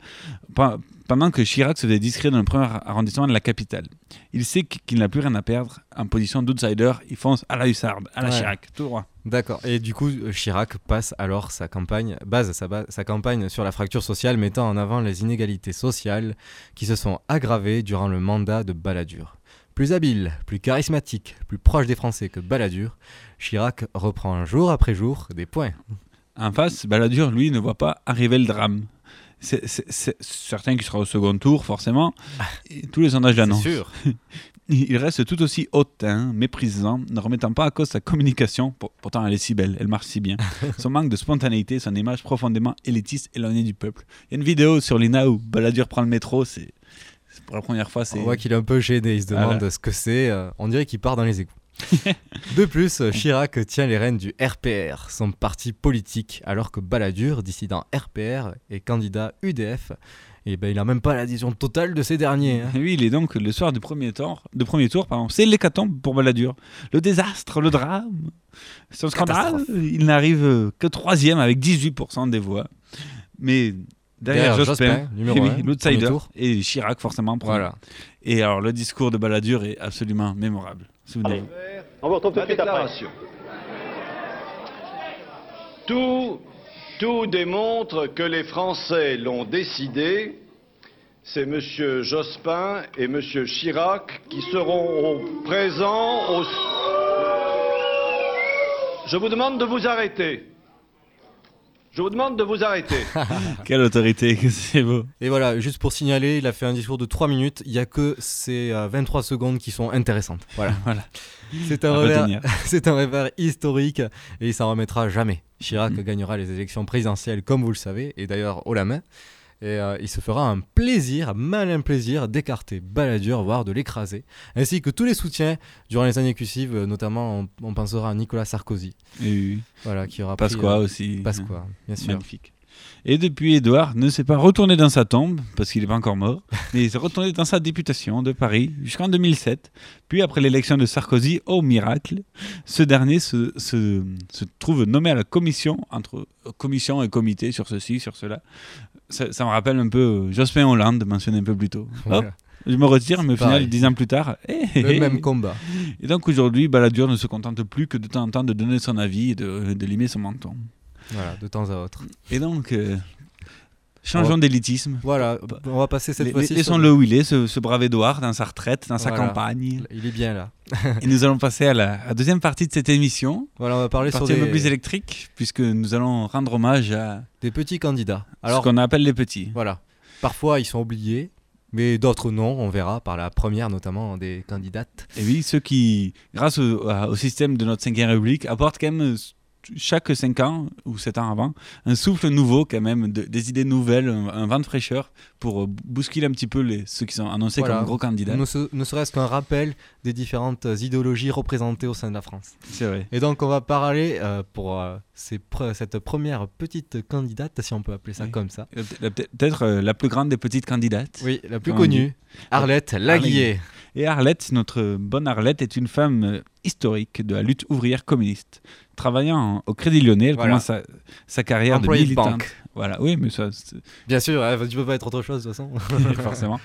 pe- pendant que Chirac se faisait discret dans le premier arrondissement de la capitale. Il sait qu'il n'a plus rien à perdre. En position d'outsider, il fonce à la hussarde, à la Ouais. Chirac, tout droit. D'accord. Et du coup, euh, Chirac passe alors sa campagne, base sa, ba- sa campagne sur la fracture sociale, mettant en avant les inégalités sociales qui se sont aggravées durant le mandat de Balladur. Plus habile, plus charismatique, plus proche des Français que Balladur, Chirac reprend jour après jour des points. En face, Balladur, lui, ne voit pas arriver le drame. C'est c'est- c'est certain qu'il sera au second tour, forcément. Et tous les sondages l'annoncent. sûr. Il reste tout aussi hautain, méprisant, ne remettant pas à cause sa communication, pour- pourtant elle est si belle, elle marche si bien. Son manque de spontanéité, son image profondément élitiste, éloignée du peuple. Il y a une vidéo sur l'INA où Balladur prend le métro, c'est c'est pour la première fois. c'est On voit qu'il est un peu gêné, il se demande ce que c'est. euh, on dirait qu'il part dans les égouts. de plus, Chirac tient les rênes du RPR, son parti politique, alors que Balladur, dissident RPR, est candidat UDF. Et ben, il n'a même pas l'adhésion totale de ces derniers. hein. Oui, il est donc le soir du premier tour, de premier tour pardon, c'est l'hécatombe pour Balladur. Le désastre, le drame. Un scandale. Il n'arrive que troisième avec 18% des voix. Mais derrière, Derrière Jospin, Jospin, oui, l'outsider, et Chirac forcément. premier. Voilà. Et alors le discours de Balladur est absolument mémorable. Souvenez-vous. On vous retrouve tout de suite après. Tout, tout démontre que les Français l'ont décidé. C'est M. Jospin et M. Chirac qui seront au- présents au... Je vous demande de vous arrêter. Je vous demande de vous arrêter. Quelle autorité, que c'est beau. Et voilà, juste pour signaler, il a fait un discours de 3 minutes. Il n'y a que ces euh, 23 secondes qui sont intéressantes. Voilà. Voilà. C'est un, un revers historique et il s'en remettra jamais. Chirac Mhm. gagnera les élections présidentielles, comme vous le savez, et d'ailleurs haut la main. Et euh, il se fera un plaisir, un malin plaisir, d'écarter Balladur, voire de l'écraser, ainsi que tous les soutiens durant les années cussives, euh, notamment on, on pensera à Nicolas Sarkozy. Oui. Voilà, qui aura pris, Pasqua euh, aussi. Pasqua, bien sûr. Magnifique. Et depuis, Édouard ne s'est pas retourné dans sa tombe, parce qu'il n'est pas encore mort, mais il s'est retourné dans sa députation de Paris jusqu'en 2007. Puis, après l'élection de Sarkozy, au miracle, ce dernier se, se, se trouve nommé à la commission, entre commission et comité, sur ceci, sur cela. Ça, ça me rappelle un peu euh, Jospin Hollande, mentionné un peu plus tôt. Hop, je me retire, mais au final, dix ans plus tard, eh, eh, Le eh. même combat. Et donc aujourd'hui, Balladur ne se contente plus que de temps en temps de donner son avis et de, de limer son menton. Voilà, de temps à autre. Et donc, euh, changeons d'élitisme. Voilà, on va passer cette fois-ci. Laissons-le où il est, ce, ce brave Édouard, dans sa retraite, dans sa campagne. Il est bien là. et nous allons passer à la, à la deuxième partie de cette émission. Voilà, on va parler sur partie un peu des- plus électrique, puisque nous allons rendre hommage à Des petits candidats. ce qu'on appelle les petits. Voilà. Parfois, ils sont oubliés, mais d'autres non, on verra par la première notamment des candidates. Et oui, ceux qui, grâce au, système de notre 5 République, apportent quand même chaque 5 ans ou 7 ans avant un souffle nouveau, quand même, de- des idées nouvelles, un, un vent de fraîcheur pour euh, bousculer un petit peu les, ceux qui sont annoncés Voilà. comme gros candidats. Ne, se- ne serait-ce qu'un rappel des différentes idéologies représentées au sein de la France. C'est vrai. Et donc, on va parler euh, pour euh, ces pre- cette première petite candidate, si on peut appeler ça Oui. comme ça. Euh, Peut-être euh, la plus grande des petites candidates. Oui, la plus connue. Arlette Laguillet. Et Arlette, notre bonne Arlette, est une femme euh, historique de la lutte ouvrière communiste. Travaillant au Crédit Lyonnais, elle Voilà. commence sa, sa carrière Employée de militante. Voilà, oui, mais ça, Bien sûr, hein, tu peux pas être autre chose de toute façon. forcément.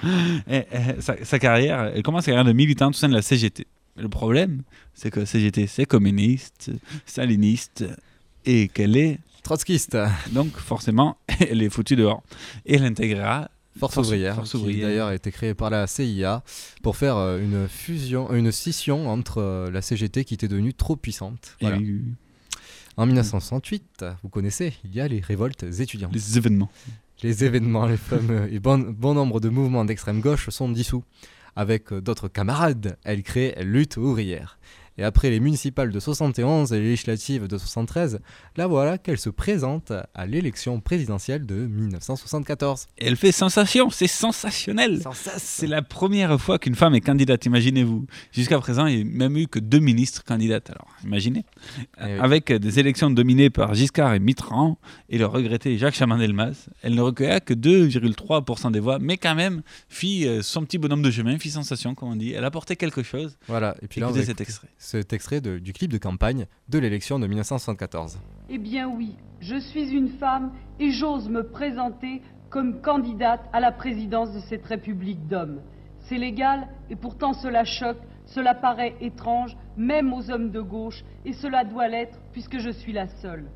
Et, et, sa, sa carrière, elle commence sa carrière de militante au sein de la CGT. Le problème, c'est que la CGT, c'est communiste, staliniste, et qu'elle est Trotskiste. Donc, forcément, elle est foutue dehors. Et elle intégrera Force, ouvrière, Force qui ouvrière. d'ailleurs a été créée par la CIA pour faire euh, une fusion, une scission entre euh, la CGT qui était devenue trop puissante. Et Voilà. En 1968, vous connaissez, il y a les révoltes étudiantes. les événements. Les événements, les fameux et bon, bon nombre de mouvements d'extrême gauche sont dissous. Avec euh, d'autres camarades, elle crée Lutte ouvrière. Et après les municipales de 71 et les législatives de 73, la voilà qu'elle se présente à l'élection présidentielle de 1974. Et elle fait sensation, c'est sensationnel. C'est la première fois qu'une femme est candidate, imaginez-vous. Jusqu'à présent, il n'y a même eu que deux ministres candidates. Alors, imaginez. Eh oui. Avec des élections dominées par Giscard et Mitterrand et le regretté Jacques Chaban-Delmas, elle ne recueilla que 2,3% des voix, mais quand même, fit euh, son petit bonhomme de chemin, fit sensation, comme on dit. Elle apportait quelque chose. Voilà, et puis là, on Écoutez cet extrait. Cet extrait du clip de campagne de l'élection de 1974. Eh bien oui, je suis une femme et j'ose me présenter comme candidate à la présidence de cette République d'hommes. C'est légal et pourtant cela choque, cela paraît étrange, même aux hommes de gauche, et cela doit l'être puisque je suis la seule.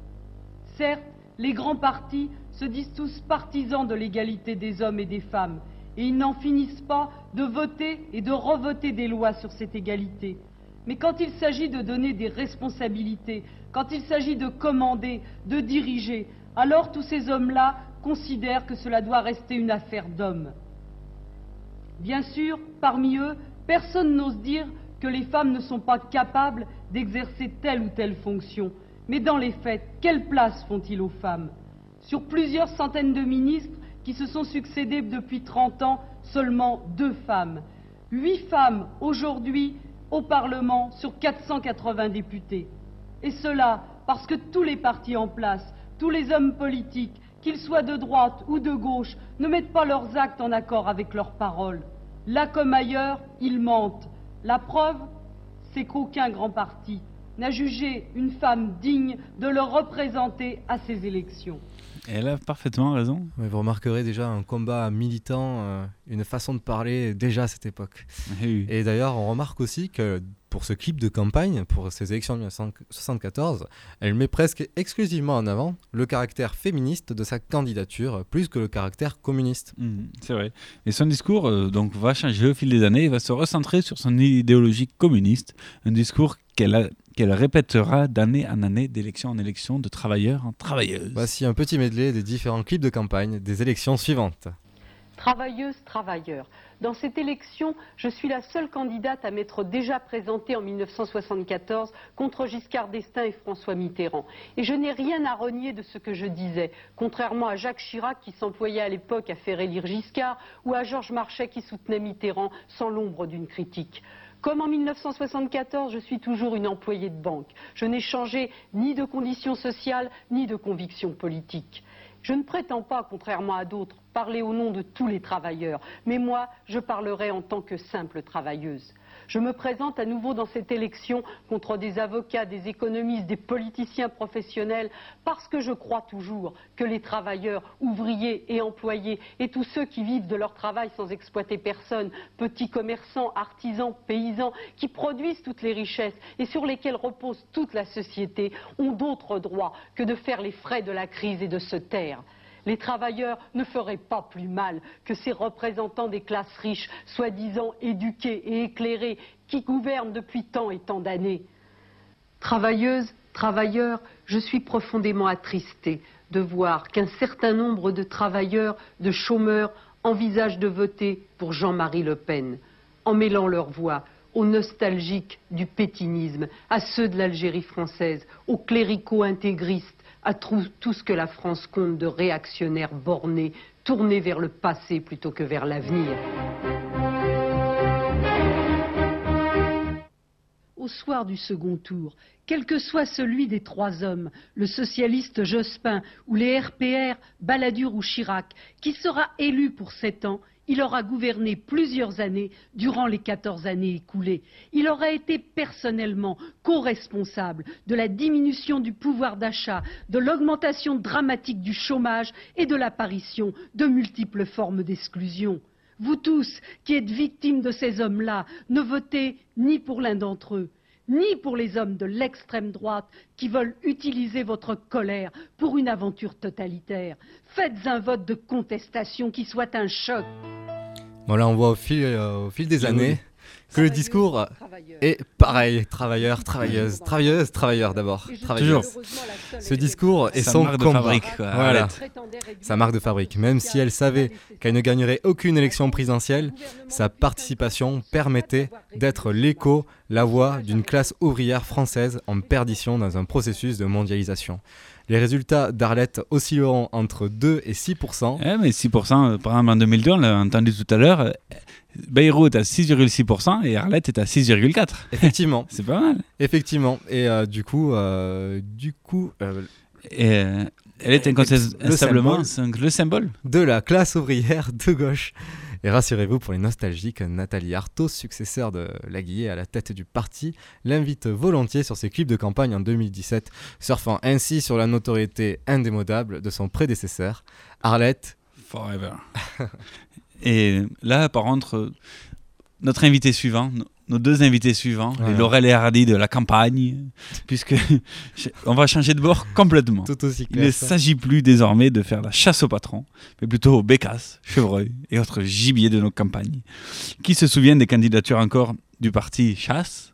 Certes, les grands partis se disent tous partisans de l'égalité des hommes et des femmes, et ils n'en finissent pas de voter et de revoter des lois sur cette égalité. Mais quand il s'agit de donner des responsabilités, quand il s'agit de commander, de diriger, alors tous ces hommes-là considèrent que cela doit rester une affaire d'hommes. Bien sûr, parmi eux, personne n'ose dire que les femmes ne sont pas capables d'exercer telle ou telle fonction. Mais dans les faits, quelle place font-ils aux femmes? Sur plusieurs centaines de ministres qui se sont succédés depuis 30 ans, seulement deux femmes. Huit femmes aujourd'hui au Parlement sur 480 députés. Et cela parce que tous les partis en place, tous les hommes politiques, qu'ils soient de droite ou de gauche, ne mettent pas leurs actes en accord avec leurs paroles. Là comme ailleurs, ils mentent. La preuve, c'est qu'aucun grand parti n'a jugé une femme digne de le représenter à ces élections. Elle a parfaitement raison. Mais vous remarquerez déjà un combat militant, euh, une façon de parler déjà à cette époque. Et d'ailleurs, on remarque aussi que pour ce clip de campagne, pour ces élections de 1974, elle met presque exclusivement en avant le caractère féministe de sa candidature, plus que le caractère communiste. Mhm, c'est vrai. Et son discours euh, donc, va changer au fil des années et va se recentrer sur son idéologie communiste, un discours qu'elle a- qu'elle répétera d'année en année, d'élection en élection, de travailleurs en travailleuses. Voici un petit medley des différents clips de campagne des élections suivantes. Travailleuses, travailleurs. Dans cette élection, je suis la seule candidate à m'être déjà présentée en 1974 contre Giscard d'Estaing et François Mitterrand. Et je n'ai rien à renier de ce que je disais, contrairement à Jacques Chirac qui s'employait à l'époque à faire élire Giscard ou à Georges Marchais qui soutenait Mitterrand sans l'ombre d'une critique. Comme en 1974, je suis toujours une employée de banque. Je n'ai changé ni de conditions sociales ni de convictions politiques. Je ne prétends pas, contrairement à d'autres, parler au nom de tous les travailleurs, mais moi, je parlerai en tant que simple travailleuse. Je me présente à nouveau dans cette élection contre des avocats, des économistes, des politiciens professionnels, parce que je crois toujours que les travailleurs, ouvriers et employés, et tous ceux qui vivent de leur travail sans exploiter personne, petits commerçants, artisans, paysans, qui produisent toutes les richesses et sur lesquels repose toute la société, ont d'autres droits que de faire les frais de la crise et de se taire. Les travailleurs ne feraient pas plus mal que ces représentants des classes riches, soi-disant éduqués et éclairés, qui gouvernent depuis tant et tant d'années. Travailleuses, travailleurs, je suis profondément attristée de voir qu'un certain nombre de travailleurs, de chômeurs, envisagent de voter pour Jean-Marie Le Pen, en mêlant leur voix aux nostalgiques du pétinisme, à ceux de l'Algérie française, aux cléricaux intégristes, à tout, ce que la France compte de réactionnaires bornés, tournés vers le passé plutôt que vers l'avenir. Au soir du second tour, quel que soit celui des trois hommes, le socialiste Jospin ou les RPR, Balladur ou Chirac, qui sera élu pour sept ans, il aura gouverné plusieurs années durant les 14 années écoulées. Il aura été personnellement co-responsable de la diminution du pouvoir d'achat, de l'augmentation dramatique du chômage et de l'apparition de multiples formes d'exclusion. Vous tous qui êtes victimes de ces hommes-là, ne votez ni pour l'un d'entre eux, ni pour les hommes de l'extrême droite qui veulent utiliser votre colère pour une aventure totalitaire. Faites un vote de contestation qui soit un choc. Bon là on voit au fil, euh, au fil des Oui, années que le discours est pareil, travailleur, travailleuse, travailleuse, travailleur d'abord. Toujours. Ce discours est Sa son marque de combat. fabrique, quoi, Voilà. Sa marque de fabrique. Même si elle savait qu'elle ne gagnerait aucune élection présidentielle, sa participation permettait d'être l'écho, la voix d'une classe ouvrière française en perdition dans un processus de mondialisation. Les résultats d'Arlette oscilleront entre 2 et 6 Eh, mais 6%, euh, par exemple en 2002, on l'a entendu tout à l'heure, euh, Bayrou est à 6,6% et Arlette est à 6,4%. Effectivement. C'est pas mal. Effectivement. Et euh, du coup, euh, du coup, euh, Et elle est incontestablement symbole le symbole de la classe ouvrière de gauche. Et rassurez-vous, pour les nostalgiques, Nathalie Arthaud, successeur de Laguillet à la tête du parti, l'invite volontiers sur ses clips de campagne en 2017, surfant ainsi sur la notoriété indémodable de son prédécesseur, Arlette. Forever. Et là, par contre, euh, notre invité suivant, nos deux invités suivants, les. Laurel et Hardy de la campagne, puisque on va changer de bord complètement. Tout aussi Il ne classe. s'agit plus désormais de faire la chasse au patron, mais plutôt aux bécasses, chevreuils et autres gibiers de nos campagnes. Qui se souviennent des candidatures encore du parti chasse,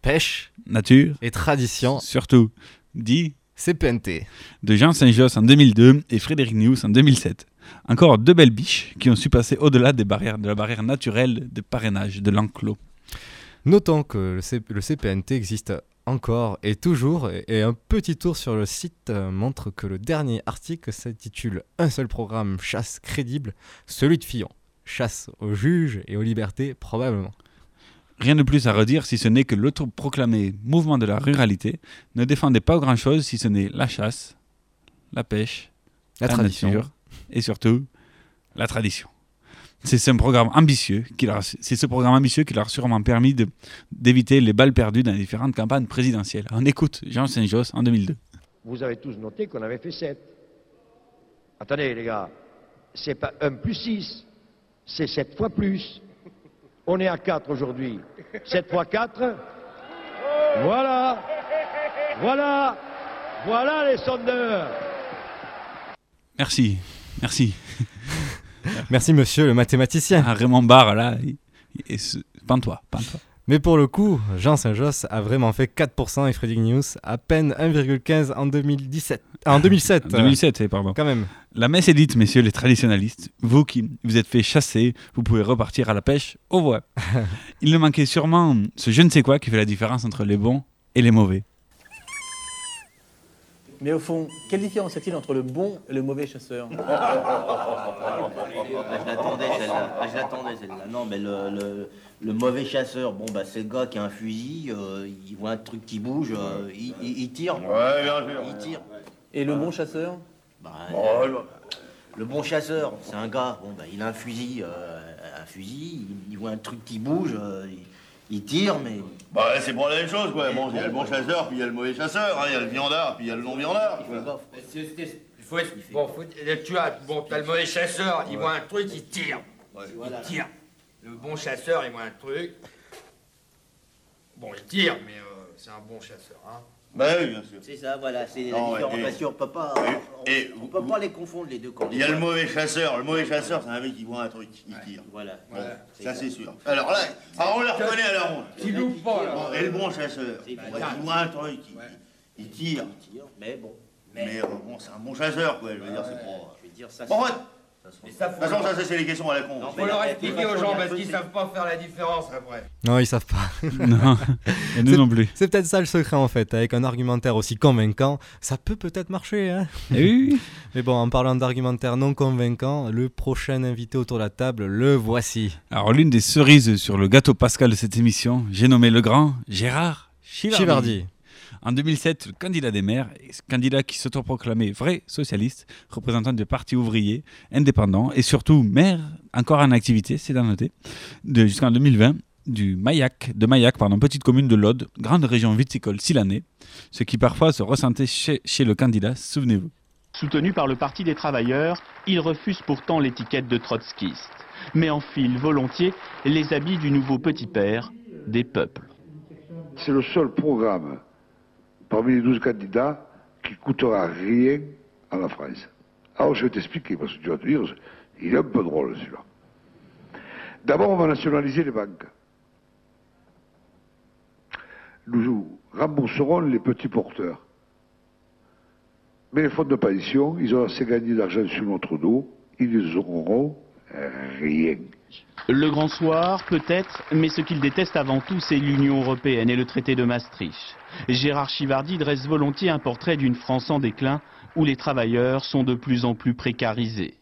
Pêche nature et tradition, surtout dit CPNT. de Jean Saint-Josse en 2002 et Frédéric Nius en 2007. Encore deux belles biches qui ont su passer au-delà des barrières, de la barrière naturelle de parrainage de l'enclos. Notons que le, C- le CPNT existe encore et toujours, et, un petit tour sur le site euh, montre que le dernier article s'intitule Un seul programme chasse crédible, celui de Fillon. Chasse aux juges et aux libertés, probablement. Rien de plus à redire si ce n'est que l'autoproclamé mouvement de la ruralité ne défendait pas grand-chose si ce n'est la chasse, la pêche, La tradition. nature et surtout la tradition. C'est ce programme ambitieux qui leur, c'est ce programme ambitieux qui leur a sûrement permis d'éviter les balles perdues dans les différentes campagnes présidentielles. On écoute Jean Saint-Josse en 2002. Vous avez tous noté qu'on avait fait 7. Attendez, les gars, c'est pas 1 plus 6, c'est 7 fois plus. On est à 4 aujourd'hui. 7 fois 4, voilà, voilà, voilà les sondeurs. Merci, merci. Merci monsieur le mathématicien. Ah, Raymond Barre, là, pends-toi, pends-toi. Mais pour le coup, Jean Saint-Josse a vraiment fait 4% et Freddy News à peine 1,15 en 2017. Ah, en 2007. 2007, eh, pardon. Quand même. La messe est dite, messieurs les traditionnalistes. Vous qui vous êtes fait chasser, vous pouvez repartir à la pêche au revoir. Il ne manquait sûrement ce je ne sais quoi qui fait la différence entre les bons et les mauvais. Mais au fond, quelle différence y a-t-il entre le bon et le mauvais chasseur? Ah, je l'attendais celle-là. Ah, je l'attendais celle-là. Non, mais le, le- le mauvais chasseur, bon, bah, c'est le gars qui a un fusil, euh, il voit un truc qui bouge, euh, il, il- il tire. Ouais, bien sûr. Il tire. Et le bon chasseur? Bah, euh, le bon chasseur, c'est un gars, bon, bah, il a un fusil, euh, un fusil, il, il voit un truc qui bouge, euh, il, il tire, mais. Bah, c'est pour la même chose, quoi. Bon, il y a le bon chasseur, puis il y a le mauvais chasseur, hein. il y a le viandard, puis il y a le non-viandard. Il faut être- bon, faut- tu as, bon, t'as le mauvais chasseur, il voit un truc, il tire. Il tire. Le bon chasseur, il voit un truc. Bon, il tire, mais euh, c'est un bon chasseur, hein. Bah oui, bien sûr. C'est ça, voilà, c'est la Non, différence. et- Parce qu'on peut pas, et- on, on peut pas les confondre les deux. quand Il y a le mauvais chasseur. Le mauvais chasseur, c'est un mec qui voit un truc, il tire. Voilà. Bon, ça c'est sûr. Alors là, alors on le reconnaît à la ronde. Qui loupe pas, là. Bon, Et le bon chasseur, il voit un truc, il, il tire. Mais bon. Mais euh, bon, c'est un bon chasseur, quoi. Je veux dire, c'est pas. Je veux dire, ça. Bon, c'est-. Mais ça, De toute façon, ça, ça, c'est les questions à la con. Faut leur expliquer aux gens parce qu'ils savent pas faire la différence après. Non, ils savent pas. Non, et nous C'est- non plus. C'est peut-être ça le secret en fait. Avec un argumentaire aussi convaincant, ça peut peut-être marcher. Hein Eh oui. Mais bon, en parlant d'argumentaire non convaincant, le prochain invité autour de la table, le voici. Alors, l'une des cerises sur le gâteau pascal de cette émission, j'ai nommé le grand Gérard Chivardi. Chivardi. En 2007, le candidat des maires, candidat qui s'autoproclamait vrai socialiste, représentant du parti ouvrier, indépendant et surtout maire, encore en activité, c'est à noter, jusqu'en 2020, du Maillac, de Maillac, pardon, petite commune de l'Aude, grande région viticole silanée, ce qui parfois se ressentait chez, chez le candidat, souvenez-vous. Soutenu par le Parti des travailleurs, il refuse pourtant l'étiquette de trotskiste, mais enfile volontiers les habits du nouveau petit père des peuples. C'est le seul programme parmi les 12 candidats qui coûtera rien à la France. Alors je vais t'expliquer, parce que tu vas te dire, il est un peu drôle celui-là. D'abord, on va nationaliser les banques. Nous rembourserons les petits porteurs. Mais les fonds de pension, ils ont assez gagné d'argent sur notre dos, ils ne auront rien. Le grand soir, peut-être, mais ce qu'il déteste avant tout, c'est l'Union européenne et le traité de Maastricht. Gérard Chivardi dresse volontiers un portrait d'une France en déclin où les travailleurs sont de plus en plus précarisés.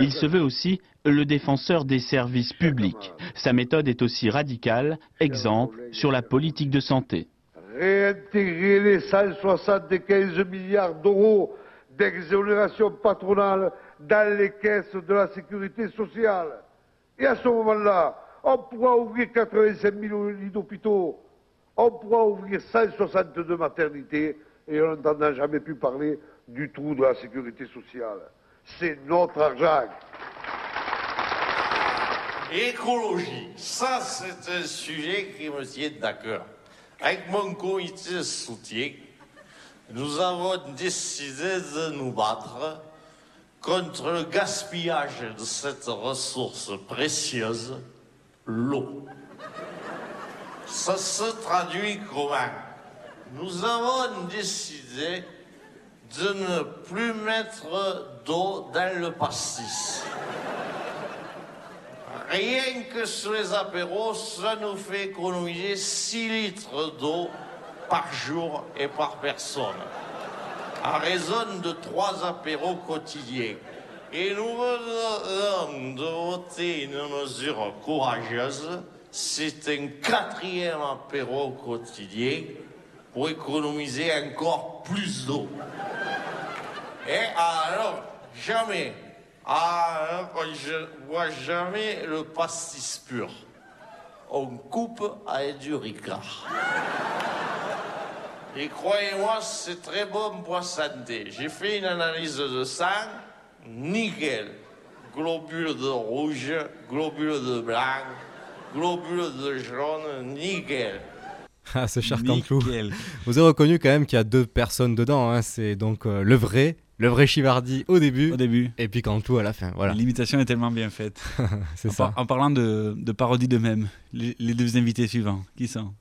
Il se veut aussi le défenseur des services publics. Sa méthode est aussi radicale, exemple sur la politique de santé. réintégrer les 175 milliards d'euros d'exonération patronale dans les caisses de la sécurité sociale. Et à ce moment-là, on pourra ouvrir 85 000 lits d'hôpitaux, on pourra ouvrir 162 maternités, et on n'entendra jamais plus parler du trou de la sécurité sociale. C'est notre argent. Écologie, ça c'est un sujet qui me tient d'accord. Avec mon comité soutien, nous avons décidé de nous battre contre le gaspillage de cette ressource précieuse, l'eau. Ça se traduit comment? Nous avons décidé de ne plus mettre d'eau dans le pastis. Rien que sur les apéros, ça nous fait économiser 6 litres d'eau par jour et par personne, à raison de 3 apéros quotidiens. Et nous venons de voter une mesure courageuse, c'est un quatrième apéro quotidien pour économiser encore plus d'eau. Et alors, jamais, alors, je vois jamais le pastis pur. On coupe avec du ricard. Et croyez-moi, c'est très bon pour la santé. J'ai fait une analyse de sang, nickel. Globules de rouge, globules de blanc, globules de jaune, nickel. Ah, ce cher Canteloup. Vous avez reconnu quand même qu'il y a deux personnes dedans. hein. C'est donc euh, le vrai Le vrai Chivardi au début. Au début. Et puis Cantou à la fin. Voilà. L'imitation est tellement bien faite. C'est en, ça. par- en parlant de, de parodie d'eux-mêmes, les, les deux invités suivants, qui sont?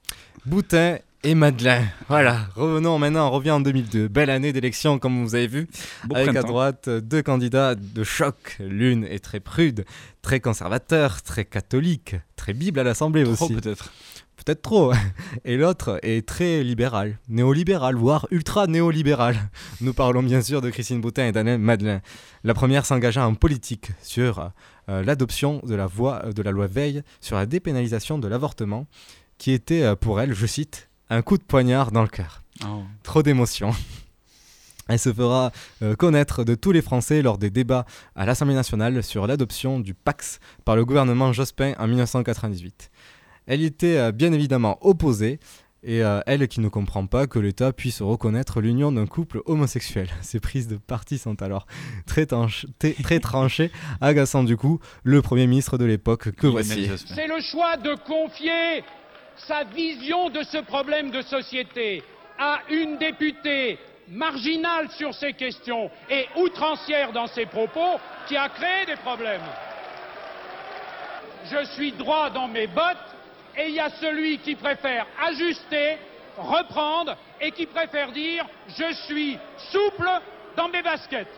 Boutin et Madeleine. Voilà, revenons maintenant, on revient en 2002. Belle année d'élection, comme vous avez vu. Beau avec à droite euh, deux candidats de choc. L'une est très prude, très conservateur, très catholique, très Bible à l'Assemblée Trop aussi. peut-être. Peut-être trop. Et l'autre est très libéral, néolibéral, voire ultra néolibéral. Nous parlons bien sûr de Christine Boutin et d'Alain Madeleine. La première s'engagea en politique sur euh, l'adoption de la, voie, de la loi Veil sur la dépénalisation de l'avortement, qui était euh, pour elle, je cite, un coup de poignard dans le cœur. Oh. Trop d'émotion. Elle se fera euh, connaître de tous les Français lors des débats à l'Assemblée nationale sur l'adoption du Pax par le gouvernement Jospin en 1998. Elle y était euh, bien évidemment opposée, et euh, elle qui ne comprend pas que l'État puisse reconnaître l'union d'un couple homosexuel. Ces prises de parti sont alors très, très tranchées, agaçant du coup le Premier ministre de l'époque que voici. C'est le choix de confier sa vision de ce problème de société à une députée marginale sur ces questions et outrancière dans ses propos qui a créé des problèmes. Je suis droit dans mes bottes et il y a celui qui préfère ajuster, reprendre et qui préfère dire je suis souple dans mes baskets.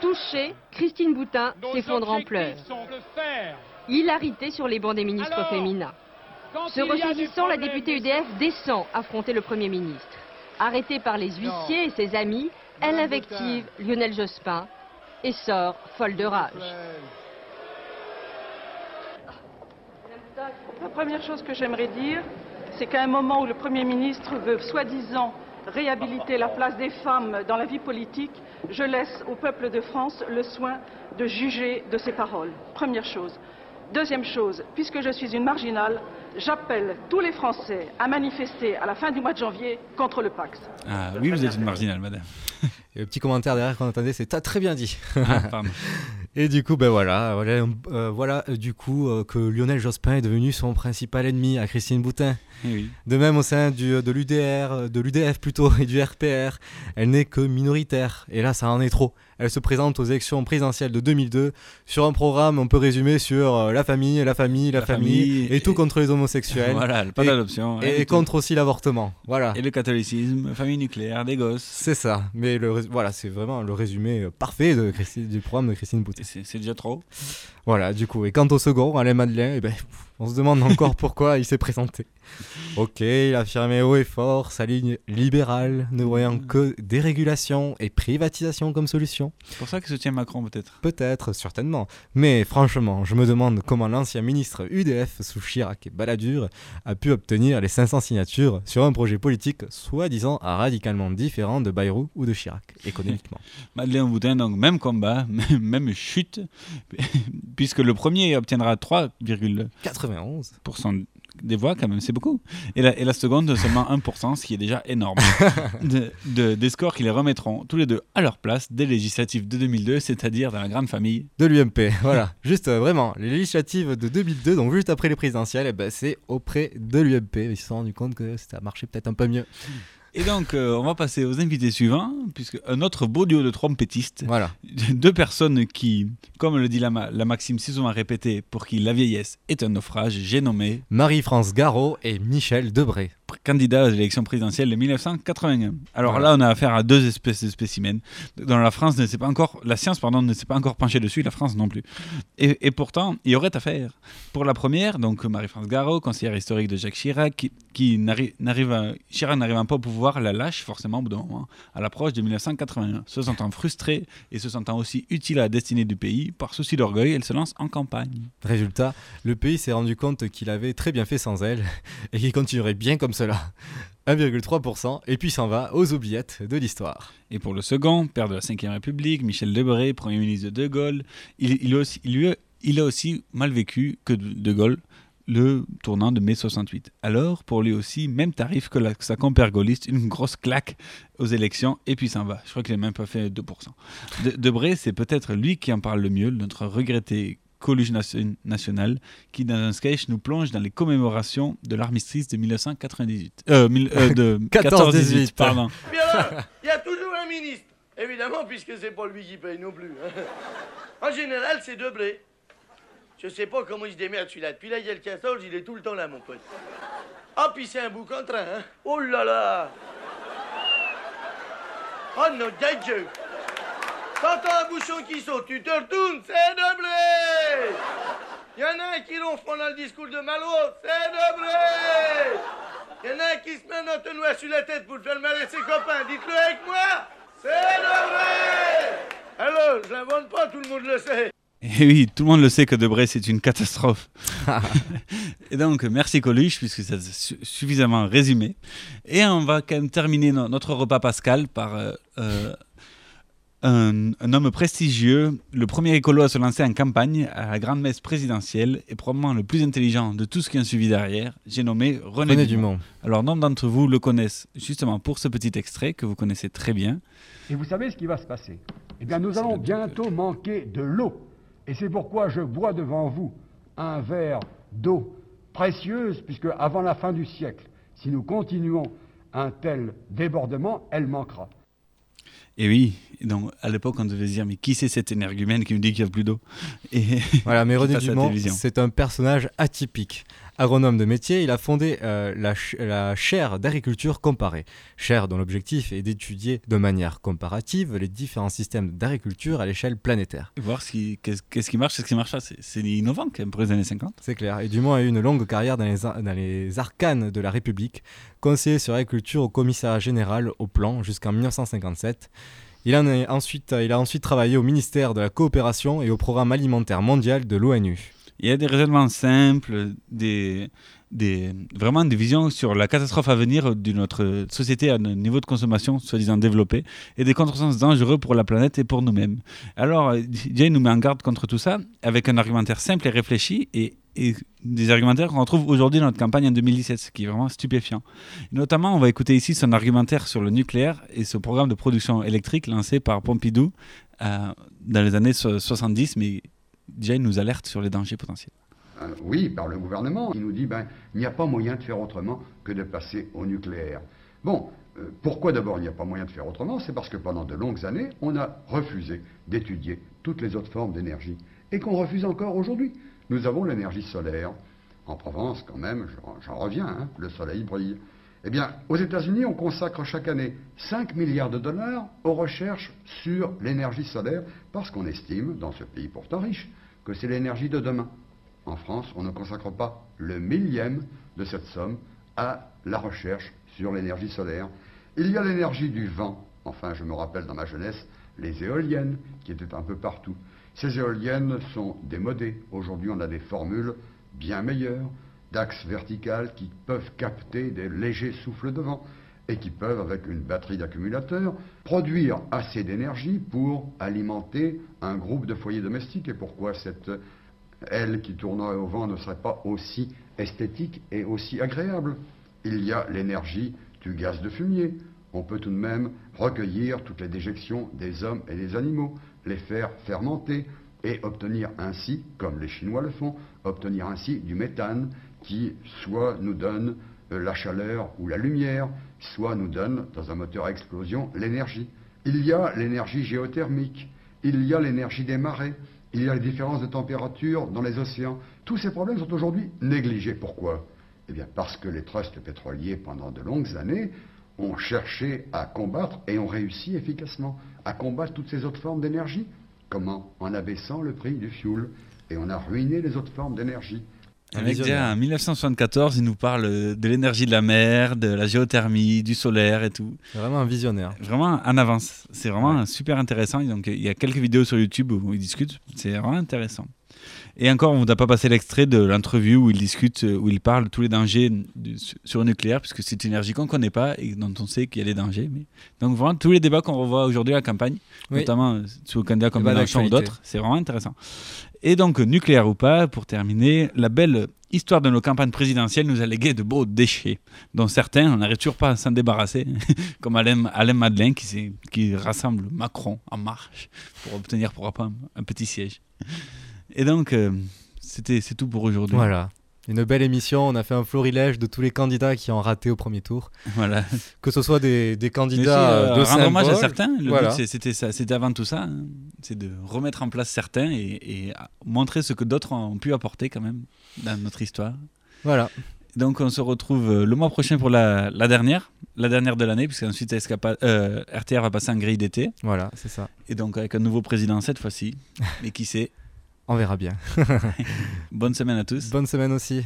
Touchée, Christine Boutin s'effondre en pleurs. Hilarité sur les bancs des ministres féminins. Se ressaisissant, la députée UDF descend affronter le Premier ministre. Arrêtée par les huissiers et ses amis, elle invective Lionel Jospin et sort folle de rage. La première chose que j'aimerais dire, c'est qu'à un moment où le Premier ministre veut soi-disant réhabiliter la place des femmes dans la vie politique, je laisse au peuple de France le soin de juger de ses paroles. Première chose. Deuxième chose, puisque je suis une marginale, j'appelle tous les Français à manifester à la fin du mois de janvier contre le Pax. Ah oui, vous êtes une marginale, madame. Et le petit commentaire derrière qu'on entendait, c'est T'as très bien dit. Ah. Et du coup, ben voilà, voilà, euh, voilà euh, du coup euh, que Lionel Jospin est devenu son principal ennemi à Christine Boutin. Eh oui. De même au sein du, de l'UDR, de l'UDF plutôt, et du RPR, elle n'est que minoritaire. Et là, ça en est trop. Elle se présente aux élections présidentielles de 2002 sur un programme, on peut résumer, sur euh, la famille, la famille, la, La famille, famille et tout contre les homosexuels. Voilà, pas Et- d'adoption, rien Et, contre aussi l'avortement. Voilà. Et le catholicisme, famille nucléaire, des gosses. C'est ça. Mais le, voilà, c'est vraiment le résumé euh, parfait de du programme de Christine Boutin. C'est déjà trop. Voilà, du coup. Et quant au second, Alain Madeleine, eh ben, pff, on se demande encore pourquoi il s'est présenté. Ok, il affirmait haut et fort sa ligne libérale, ne voyant que dérégulation et privatisation comme solution. C'est pour ça qu'il soutient Macron, peut-être. Peut-être, certainement. Mais franchement, je me demande comment l'ancien ministre UDF sous Chirac et Balladur a pu obtenir les 500 signatures sur un projet politique soi-disant radicalement différent de Bayrou ou de Chirac, économiquement. Madeleine Boutin, donc même combat, même chute, puisque le premier obtiendra 3,91% des voix, quand même, c'est beaucoup. Et la, et la seconde, seulement 1%, ce qui est déjà énorme. De- de- des scores qui les remettront tous les deux à leur place dès les législatives de 2002, c'est-à-dire dans la grande famille. de l'UMP. Voilà, juste euh, vraiment, les législatives de 2002, donc juste après les présidentielles, eh ben, c'est auprès de l'UMP. Ils se sont rendus compte que ça marchait peut-être un peu mieux. Et donc, euh, on va passer aux invités suivants, puisque un autre beau duo de trompettistes. Voilà. Deux personnes qui, comme le dit la, ma- la maxime si souvent répétée, pour qui la vieillesse est un naufrage, j'ai nommé Marie-France Garot et Michel Debré. candidat aux élections présidentielles de 1981. Alors Voilà. là, on a affaire à deux espèces de spécimens. Dans la France, ne s'est pas encore, la science pardon, ne s'est pas encore penchée dessus, la France non plus. Et, et pourtant, il y aurait à faire. Pour la première, donc Marie-France Garot, conseillère historique de Jacques Chirac, qui, qui n'arri- n'arrive à- Chirac n'arrivant pas au pouvoir, la lâche forcément au bout d'un moment, à l'approche de 1981. Se sentant frustrée et se sentant aussi utile à la destinée du pays, par souci d'orgueil, elle se lance en campagne. Résultat, le pays s'est rendu compte qu'il avait très bien fait sans elle et qu'il continuerait bien comme cela. 1,3% et puis s'en va aux oubliettes de l'histoire. Et pour le second, père de la Ve République, Michel Debré, Premier ministre de De Gaulle, il, il a aussi, il lui a- il a aussi mal vécu que De Gaulle le tournant de mai 68. Alors, pour lui aussi, même tarif que, la- sa compère gaulliste, une grosse claque aux élections, et puis s'en va. Je crois qu'il n'a même pas fait 2%. De, Debré, c'est peut-être lui qui en parle le mieux, notre regretté Coluche nation- national, qui dans un sketch nous plonge dans les commémorations de l'armistice de 1998. Euh, mille- euh, de 14-18, pardon. Alors, il y a toujours un ministre. Évidemment, puisque c'est pas lui qui paye non plus. hein. En général, c'est Debré. Je sais pas comment il se démerde celui-là. Depuis là, il y a le castor, il est tout le temps là, mon pote. Ah, puis c'est un bouc en train, hein. Oh là là Oh non, Dieu T'entends un bouchon qui saute, tu te retournes, c'est Debré Il y en a un qui ronfle pendant le discours de Malraux, c'est Debré Il y en a un qui se met un entonnoir sur la tête pour le faire marrer ses copains, dites-le avec moi C'est Debré Alors, je l'invente pas, tout le monde le sait. Et oui, tout le monde le sait que Debray, c'est une catastrophe. et donc, merci Coluche, puisque ça su- suffisamment résumé. Et on va quand même terminer no- notre repas pascal par euh, euh, un, un homme prestigieux, le premier écolo à se lancer en campagne à la grande messe présidentielle et probablement le plus intelligent de tous qui ont suivi derrière. J'ai nommé René, René Dumont. Dumont. Alors, nombre d'entre vous le connaissent justement pour ce petit extrait que vous connaissez très bien. Et vous savez ce qui va se passer? Eh bien, nous allons bientôt manquer de l'eau. Et c'est pourquoi je bois devant vous un verre d'eau précieuse, puisque avant la fin du siècle, si nous continuons un tel débordement, elle manquera. Et oui, donc à l'époque, on devait se dire, mais qui c'est cet énergumène qui me dit qu'il n'y a plus d'eau? Et Voilà, mais René Dumont, c'est un personnage atypique. Agronome de métier, il a fondé euh, la, ch- la chaire d'agriculture comparée. Chaire dont l'objectif est d'étudier de manière comparative les différents systèmes d'agriculture à l'échelle planétaire. Et voir ce qui- marche, qu'est-ce qui marche pas. C'est innovant quand même pour les années 50. C'est clair. Et Dumont a eu une longue carrière dans les, ar- dans les arcanes de la République, conseiller sur l'agriculture au commissariat général au plan jusqu'en 1957. Il, en est ensuite, il a ensuite travaillé au ministère de la Coopération et au programme alimentaire mondial de l'ONU. Il y a des raisonnements simples, des, vraiment des visions sur la catastrophe à venir de notre société à un niveau de consommation soi-disant développé et des contresens dangereux pour la planète et pour nous-mêmes. Alors, Jay nous met en garde contre tout ça avec un argumentaire simple et réfléchi et, des argumentaires qu'on retrouve aujourd'hui dans notre campagne en 2017, ce qui est vraiment stupéfiant. Notamment, on va écouter ici son argumentaire sur le nucléaire et ce programme de production électrique lancé par Pompidou euh, dans les années so- 70, mais Jay nous alerte sur les dangers potentiels. Euh, oui, par le gouvernement, qui nous dit ben, il n'y a pas moyen de faire autrement que de passer au nucléaire. Bon, euh, pourquoi d'abord il n'y a pas moyen de faire autrement? C'est parce que pendant de longues années, on a refusé d'étudier toutes les autres formes d'énergie et qu'on refuse encore aujourd'hui. Nous avons l'énergie solaire. En Provence, quand même, j'en- j'en reviens, hein, le soleil brille. Eh bien, aux États-Unis, on consacre chaque année 5 milliards de dollars aux recherches sur l'énergie solaire parce qu'on estime, dans ce pays pourtant riche, que c'est l'énergie de demain. En France, on ne consacre pas le millième de cette somme à la recherche sur l'énergie solaire. Il y a l'énergie du vent. Enfin, je me rappelle dans ma jeunesse les éoliennes qui étaient un peu partout. Ces éoliennes sont démodées. Aujourd'hui, on a des formules bien meilleures, d'axes verticales qui peuvent capter des légers souffles de vent et qui peuvent, avec une batterie d'accumulateurs, produire assez d'énergie pour alimenter un groupe de foyers domestiques. Et pourquoi cette aile qui tournerait au vent ne serait pas aussi esthétique et aussi agréable? Il y a l'énergie du gaz de fumier. On peut tout de même recueillir toutes les déjections des hommes et des animaux, les faire fermenter et obtenir ainsi, comme les Chinois le font, obtenir ainsi du méthane qui soit nous donne la chaleur ou la lumière, soit nous donne, dans un moteur à explosion, l'énergie. Il y a l'énergie géothermique, il y a l'énergie des marées, il y a les différences de température dans les océans. Tous ces problèmes sont aujourd'hui négligés. Pourquoi? Eh bien parce que les trusts pétroliers, pendant de longues années, ont cherché à combattre et ont réussi efficacement à combattre toutes ces autres formes d'énergie. Comment? En abaissant le prix du fuel. Et on a ruiné les autres formes d'énergie. Le mec, en 1974, il nous parle de l'énergie de la mer, de la géothermie, du solaire et tout. Vraiment un visionnaire. Vraiment en avance. C'est vraiment super intéressant. Donc, il y a quelques vidéos sur YouTube où il discute. C'est vraiment intéressant. Et encore, on n'a pas passé l'extrait de l'interview où il discute, euh, où il parle de tous les dangers du- sur le nucléaire, puisque c'est une énergie qu'on ne connaît pas et dont on sait qu'il y a des dangers. Mais... Donc, vraiment, tous les débats qu'on revoit aujourd'hui à la campagne, Oui. notamment euh, sur le candidat comme Mélenchon ou d'autres, c'est vraiment intéressant. Et donc, nucléaire ou pas, pour terminer, la belle histoire de nos campagnes présidentielles nous a légué de beaux déchets, dont certains, on n'arrive toujours pas à s'en débarrasser, comme Alain, Alain Madeleine qui, qui rassemble Macron en marche pour obtenir pourquoi pas un petit siège. Et donc, euh, c'était c'est tout pour aujourd'hui. Voilà. Une belle émission, on a fait un florilège de tous les candidats qui ont raté au premier tour. Voilà. Que ce soit des, des candidats aussi, euh, de rendre hommage à certains. Le Voilà. but, c'était ça, c'était avant tout ça, hein. c'est de remettre en place certains et, montrer ce que d'autres ont pu apporter quand même dans notre histoire. Voilà. Donc on se retrouve euh, le mois prochain pour la, la dernière, la dernière de l'année, puisqu'ensuite Escapa- euh, RTR va passer en grille d'été. Voilà, c'est ça. Et donc avec un nouveau président cette fois-ci. Mais qui sait? On verra bien. Bonne semaine à tous. Bonne semaine aussi.